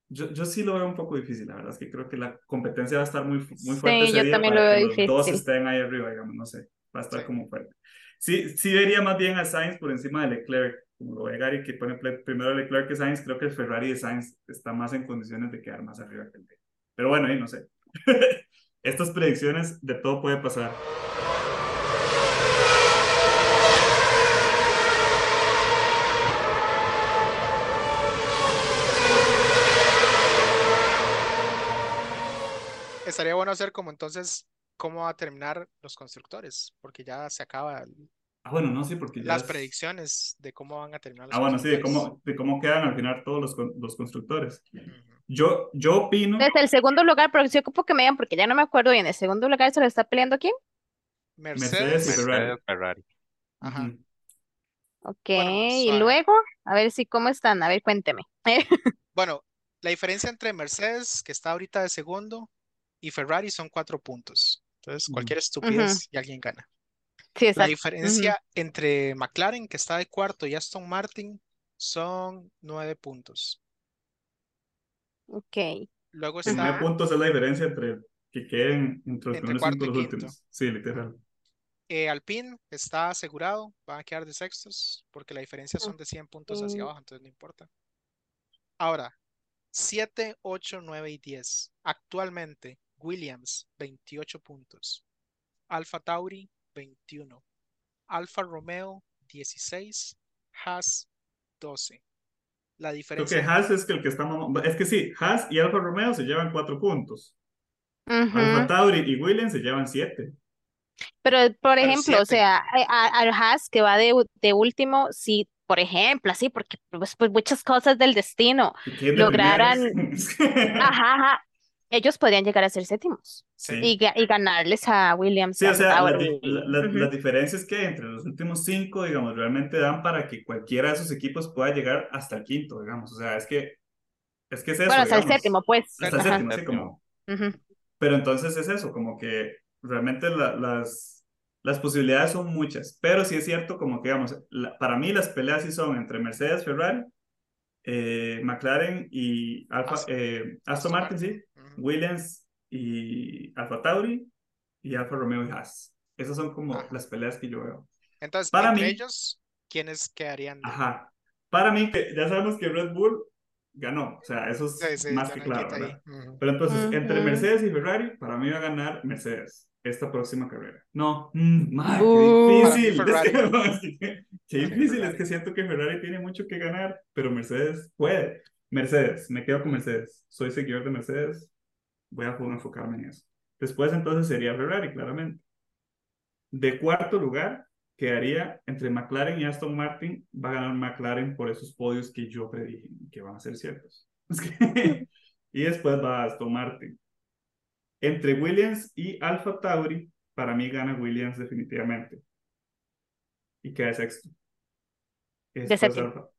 Yo, yo sí lo veo un poco difícil, la verdad es que creo que la competencia va a estar muy, muy fuerte Sí, ese yo día también para lo que veo los dos difícil. estén ahí arriba, digamos, no sé, va a estar como fuerte. Sí, sí vería más bien a Sainz por encima de Leclerc, como lo ve Gary, que pone ple- primero Leclerc que Sainz, creo que el Ferrari de Sainz está más en condiciones de quedar más arriba que el de. Pero bueno, ahí no sé. Estas predicciones de todo puede pasar. Estaría bueno hacer como entonces cómo va a terminar los constructores, porque ya se acaba el- Ah, bueno, no sé, porque ya las es- predicciones de cómo van a terminar los Ah, bueno, sí, de cómo, de cómo quedan al final todos los, los constructores. Yo, yo opino. Desde el segundo lugar, pero sí ocupo que me digan, porque ya no me acuerdo bien. ¿El segundo lugar se lo está peleando quién? Mercedes y Mercedes, Ferrari. Mercedes, Ferrari. ajá. Ok, Bueno, y suave. luego, a ver si, ¿cómo están? A ver, cuénteme. Bueno, la diferencia entre Mercedes, que está ahorita de segundo, y Ferrari son cuatro puntos. Entonces, cualquier estupidez y alguien gana. Sí, La diferencia entre McLaren, que está de cuarto, y Aston Martin son nueve puntos. Ok. Luego Sí, nueve está puntos es la diferencia entre que queden entre los Entre primeros cuarto y los quinto. últimos. Sí, literal. eh, Alpine, está asegurado, van a quedar de sextos, porque la diferencia son de 100 puntos hacia abajo, entonces no importa. Ahora, 7, 8, 9 y 10. Actualmente, Williams, 28 puntos. Alfa Tauri, 21. Alfa Romeo, 16. Haas, 12. La Creo que diferencia, Haas es que el que está mamando. Es que sí, Haas y Alfa Romeo se llevan cuatro puntos. Ujú. Alfa Tauri y Williams se llevan siete. Pero, por Pero ejemplo, o sea, a- a- al Haas que va de, de último, sí, por ejemplo, así, porque pues, pues muchas cosas del destino lograran, ajá, ellos podrían llegar a ser séptimos sí, y, y ganarles a Williams Sí, o sea, las, Tauri. di- la- la- Ujú. las diferencias que entre los últimos cinco, digamos, realmente dan para que cualquiera de esos equipos pueda llegar hasta el quinto, digamos. O sea, es que es, que es eso, Bueno, hasta el digamos. séptimo, pues. Hasta el séptimo, sí, como. Ujú. Pero entonces es eso, como que realmente la- las, las posibilidades son muchas, pero sí es cierto, como que digamos, la- para mí las peleas sí son entre Mercedes, Ferrari, eh, McLaren y Alfa, Aston- eh, Aston Martin, sí, Ujú. Williams y Alfa Tauri y Alfa Romeo y Haas. Esas son como Ajá. las peleas que yo veo. Entonces, Para entre mí- ellos, ¿quiénes quedarían? de- Ajá. Para mí, que ya sabemos que Red Bull ganó, o sea, eso es Sí, sí, más que claro. ¿verdad? Ujú. Pero entonces, entre Ujú. Mercedes y Ferrari, para mí va a ganar Mercedes esta próxima carrera. No, mm, Uh. qué difícil. Es que, es qué difícil, es Ferrari. que siento que Ferrari tiene mucho que ganar, pero Mercedes puede. Mercedes, me quedo con Mercedes. Soy seguidor de Mercedes, voy a enfocarme en eso. Después entonces sería Ferrari, claramente. De cuarto lugar, quedaría entre McLaren y Aston Martin. Va a ganar McLaren por esos podios que yo predije que van a ser ciertos. Es y después va Aston Martin. Entre Williams y Alfa Tauri, para mí gana Williams definitivamente. Y queda sexto. Y De séptimo.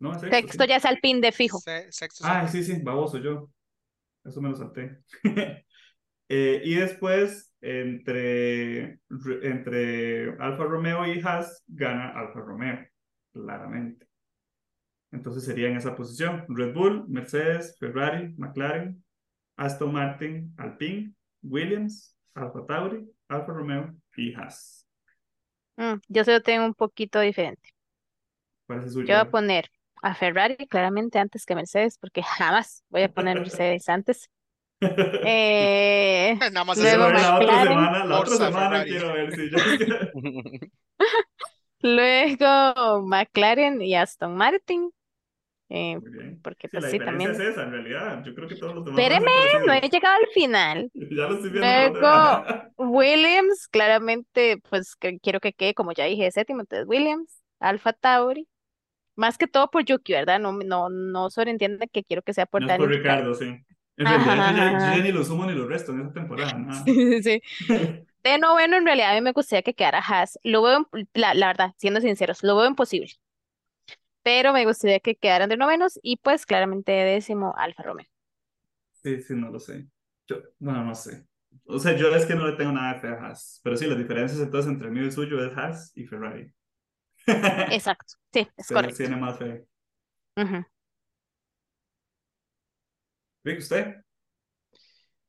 No, es sexto. Sexto sí. ya es Alpine de fijo. Se- sexto Ah, sí, sí, baboso yo. Eso me lo salté. Eh, y después, entre, entre Alfa Romeo y Haas, gana Alfa Romeo, claramente. Entonces sería en esa posición. Red Bull, Mercedes, Ferrari, McLaren, Aston Martin, Alpine, Williams, Alfa Tauri, Alfa Romeo y Haas. Mm, yo se lo tengo un poquito diferente. Yo voy a poner a Ferrari claramente antes que Mercedes, porque jamás voy a poner Mercedes antes. Eh, Nada más luego ver la otra McLaren. semana, la otra Forza semana Ferrari. quiero ver si yo... Luego McLaren y Aston Martin. Eh, porque Sí, pues la sí, también. es esa, en realidad. Yo creo que todos los demás Espéreme, no he llegado al final. Ya lo estoy viendo. Luego. Williams, claramente, pues que quiero que quede, como ya dije, séptimo, entonces Williams, Alfa Tauri, más que todo por Yuki, ¿verdad? No, no, no sobreentienda que quiero que sea por No por. Ricardo, sí. En realidad, yo ya, yo ya ni lo sumo ni lo resto en esa temporada, nada. Sí, sí, sí. De noveno, en realidad, a mí me gustaría que quedara Haas. Lo veo, la, la verdad, siendo sinceros, lo veo imposible. Pero me gustaría que quedaran de novenos y pues claramente de décimo Alfa Romeo. Sí, sí, no lo sé. Yo, bueno, no sé. O sea, yo es que no le tengo nada de fe a Haas. Pero sí, las diferencias entonces entre mío y el suyo es Haas y Ferrari. Exacto, sí, es Usted correcto. tiene más fe. Ujú. Rick, ¿usted?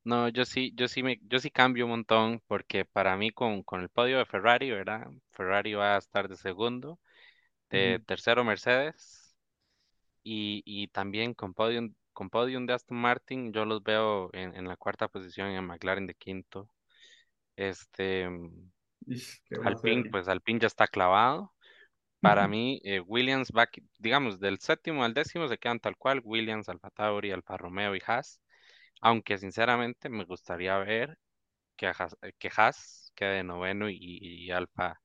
No, yo sí, yo sí me, yo sí cambio un montón porque para mí con, con el podio de Ferrari, ¿verdad? Ferrari va a estar de segundo, de Ujú. tercero Mercedes y, y también con podium, con podium de Aston Martin, yo los veo en, en la cuarta posición y en McLaren de quinto. Este, Alpine, pues Alpine ya está clavado. Para mí, eh, Williams va, digamos, del séptimo al décimo se quedan tal cual, Williams, Alfa Tauri, Alfa Romeo y Haas. Aunque sinceramente me gustaría ver que Haas, eh, que Haas quede de noveno y, y Alfa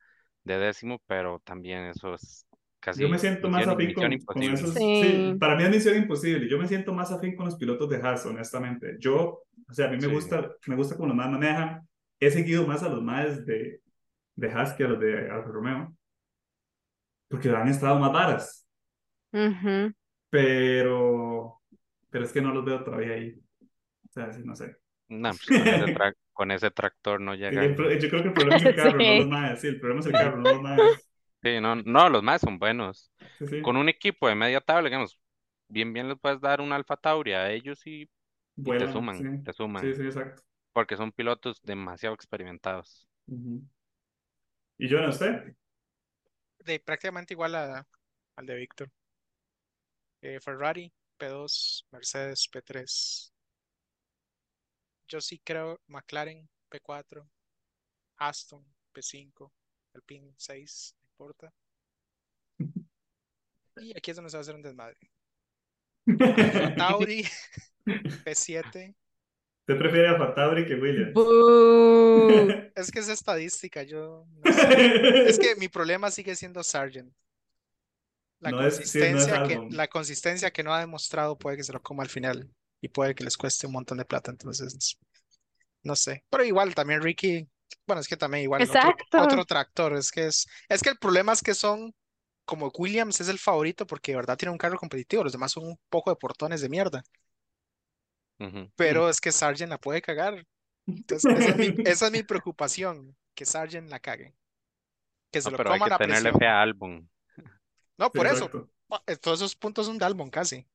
de décimo, pero también eso es Yo me casi siento más afín con, con esos. Sí, Sí. para mí es misión imposible. Yo me siento más afín con los pilotos de Haas, honestamente. Yo, o sea, a mí me Sí, gusta, me gusta cómo los más manejan. He seguido más a los más de, de Haas que a los de Alfa Romeo, porque han estado más varas. Ujú. Pero, pero es que no los veo todavía ahí. O sea, sí, no sé. no, pues con ese, con ese tractor no pro- yo creo que el problema es el carro, no los más. Sí, el problema es el carro, no los más. Sí, no, no, los más son buenos. Sí, sí. Con un equipo de media tabla, digamos, bien, bien les puedes dar un Alfa Tauri a ellos y, y te Vuelan, suman, sí. te Sí, suman, sí, exacto. porque son pilotos demasiado experimentados. Ujú. ¿Y yo no usted? De prácticamente igual a- al de Víctor. Eh, Ferrari, P2, Mercedes, P3. Yo sí creo McLaren, P4, Aston, P5, Alpine, 6, no importa. Y aquí es donde se va a hacer un desmadre. Tauri, P7. ¿Usted prefiere a Fatauri que Williams? Es que es estadística, yo no sé. Es que mi problema sigue siendo Sargent. La No es, sí, no es consistencia que, la consistencia que no ha demostrado puede que se lo coma al final y puede que les cueste un montón de plata, entonces no sé. Pero igual también Ricky, bueno, es que también igual otro, Exacto. otro tractor, es que es, es que el problema es que son como Williams es el favorito porque de verdad tiene un carro competitivo, los demás son un poco de portones de mierda, pero es que Sargent la puede cagar. Entonces, esa es mi, esa es mi preocupación, que Sargent la cague, que se No, lo pero hay coma que la tenerle presión. fe a Albon. No, Sí, por eso, exacto. eh, todos esos puntos son de Albon casi.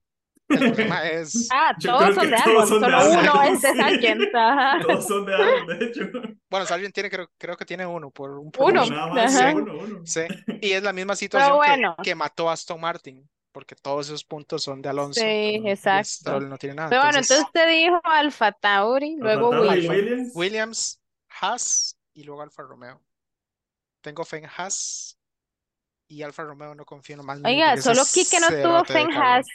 El problema es, Ah, todos son de de solo uno es de. Sargent. Todos son de Albon, de hecho. bueno, Sargent tiene, creo, creo que tiene uno por un Uno, Uno, nada más, ajá. uno, uno. Sí, y es la misma situación que, bueno, que mató a Aston Martin, porque todos esos puntos son de Alonso sí, exacto. Stroll no tiene nada. Pero bueno, Entonces, te dijo Alfa Tauri, luego Alfa Tauri, Williams. Williams. Williams, Haas y luego Alfa Romeo. Tengo fe en Haas y Alfa Romeo no confío más Oiga, solo Kike no tuvo cerote fe en. Haas.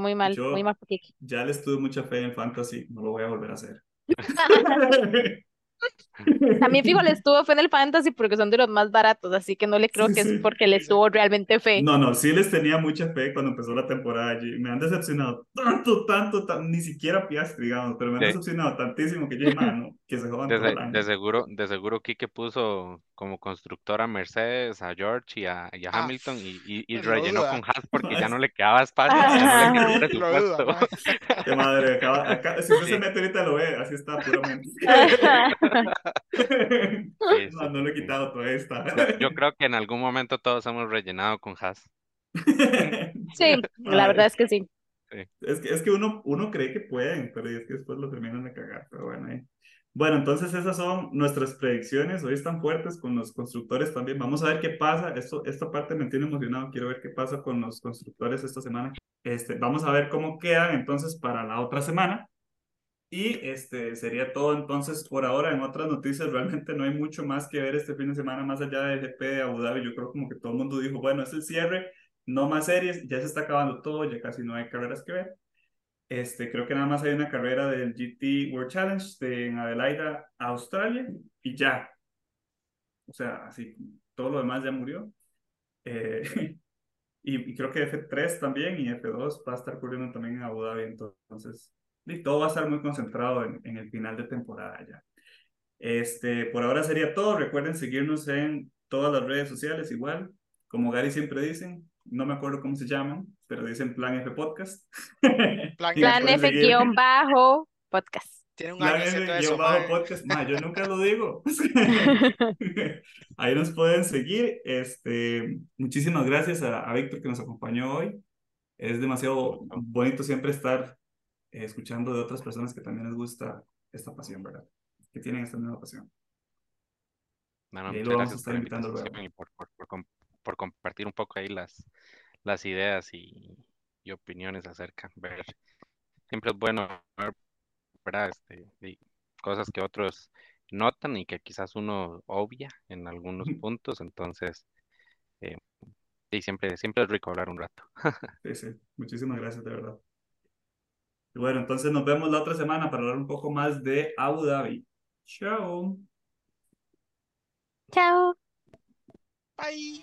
Muy mal, muy mal por Kike. ya les tuve mucha fe en Fantasy, no lo voy a volver a hacer. También fijo, les tuvo fe en el Fantasy porque son de los más baratos, así que no le creo Sí, que es porque les tuvo realmente fe. No, no, sí les tenía mucha fe cuando empezó la temporada allí. Me han decepcionado tanto, tanto, tan- ni siquiera Piastri, digamos, pero me han Sí. decepcionado tantísimo que yo mano, que se jodan De, todo el se- año. de seguro, de seguro Quique puso como constructora a Mercedes, a George y a, y a Ah, Hamilton y, y, rellenó duda. con Haas porque ya no le quedaba espacio, ya no le quedaba Ah. Lo duda, presupuesto. mae. Qué madre, acaba, acá, si usted Sí. se mete ahorita lo ve, así está puramente. Sí, No, sí, no lo he quitado, todavía está. Yo, yo creo que en algún momento todos hemos rellenado con Haas. Sí, la verdad es que sí. Es que, es que uno, uno cree que pueden, pero es que después lo terminan de cagar, pero bueno. ahí. Bueno, entonces esas son nuestras predicciones. Hoy están fuertes con los constructores también. Vamos a ver qué pasa. Esto, esta parte me tiene emocionado. Quiero ver qué pasa con los constructores esta semana. Este, vamos a ver cómo quedan entonces para la otra semana. Y este sería todo entonces por ahora. En otras noticias realmente no hay mucho más que ver este fin de semana más allá del GP de Abu Dhabi. Yo creo como que todo el mundo dijo, bueno, es el cierre, no más series, ya se está acabando todo, ya casi no hay carreras que ver. Este, creo que nada más hay una carrera del GT World Challenge en Adelaida, Australia, y ya. O sea, así, todo lo demás ya murió. Eh, y, y, creo que F3 también y F2 va a estar corriendo también en Abu Dhabi. Entonces, y todo va a estar muy concentrado en, en, el final de temporada ya. Este, por ahora sería todo. Recuerden seguirnos en todas las redes sociales igual. Como Gary siempre dicen, no me acuerdo cómo se llaman, pero dicen Plan F Podcast. Plan, Plan F guion bajo podcast. Tiene un Plan F guion bajo podcast. Ma, yo nunca lo digo. Ahí nos pueden seguir. Este, muchísimas gracias a, a Víctor que nos acompañó hoy. Es demasiado bonito siempre estar eh, escuchando de otras personas que también les gusta esta pasión, ¿verdad? Que tienen esta misma pasión. No, no, y ahí lo vamos a gracias estar invitando luego. por, por, por, por compartir un poco ahí las, las ideas y, y opiniones acerca. Ver, siempre es bueno ver, ¿verdad? Este, y cosas que otros notan y que quizás uno obvia en algunos puntos. Entonces, eh, sí, siempre, siempre es rico hablar un rato. Sí, sí. Muchísimas gracias, de verdad. Y bueno, entonces nos vemos la otra semana para hablar un poco más de Abu Dhabi. Chao. Chao. Bye.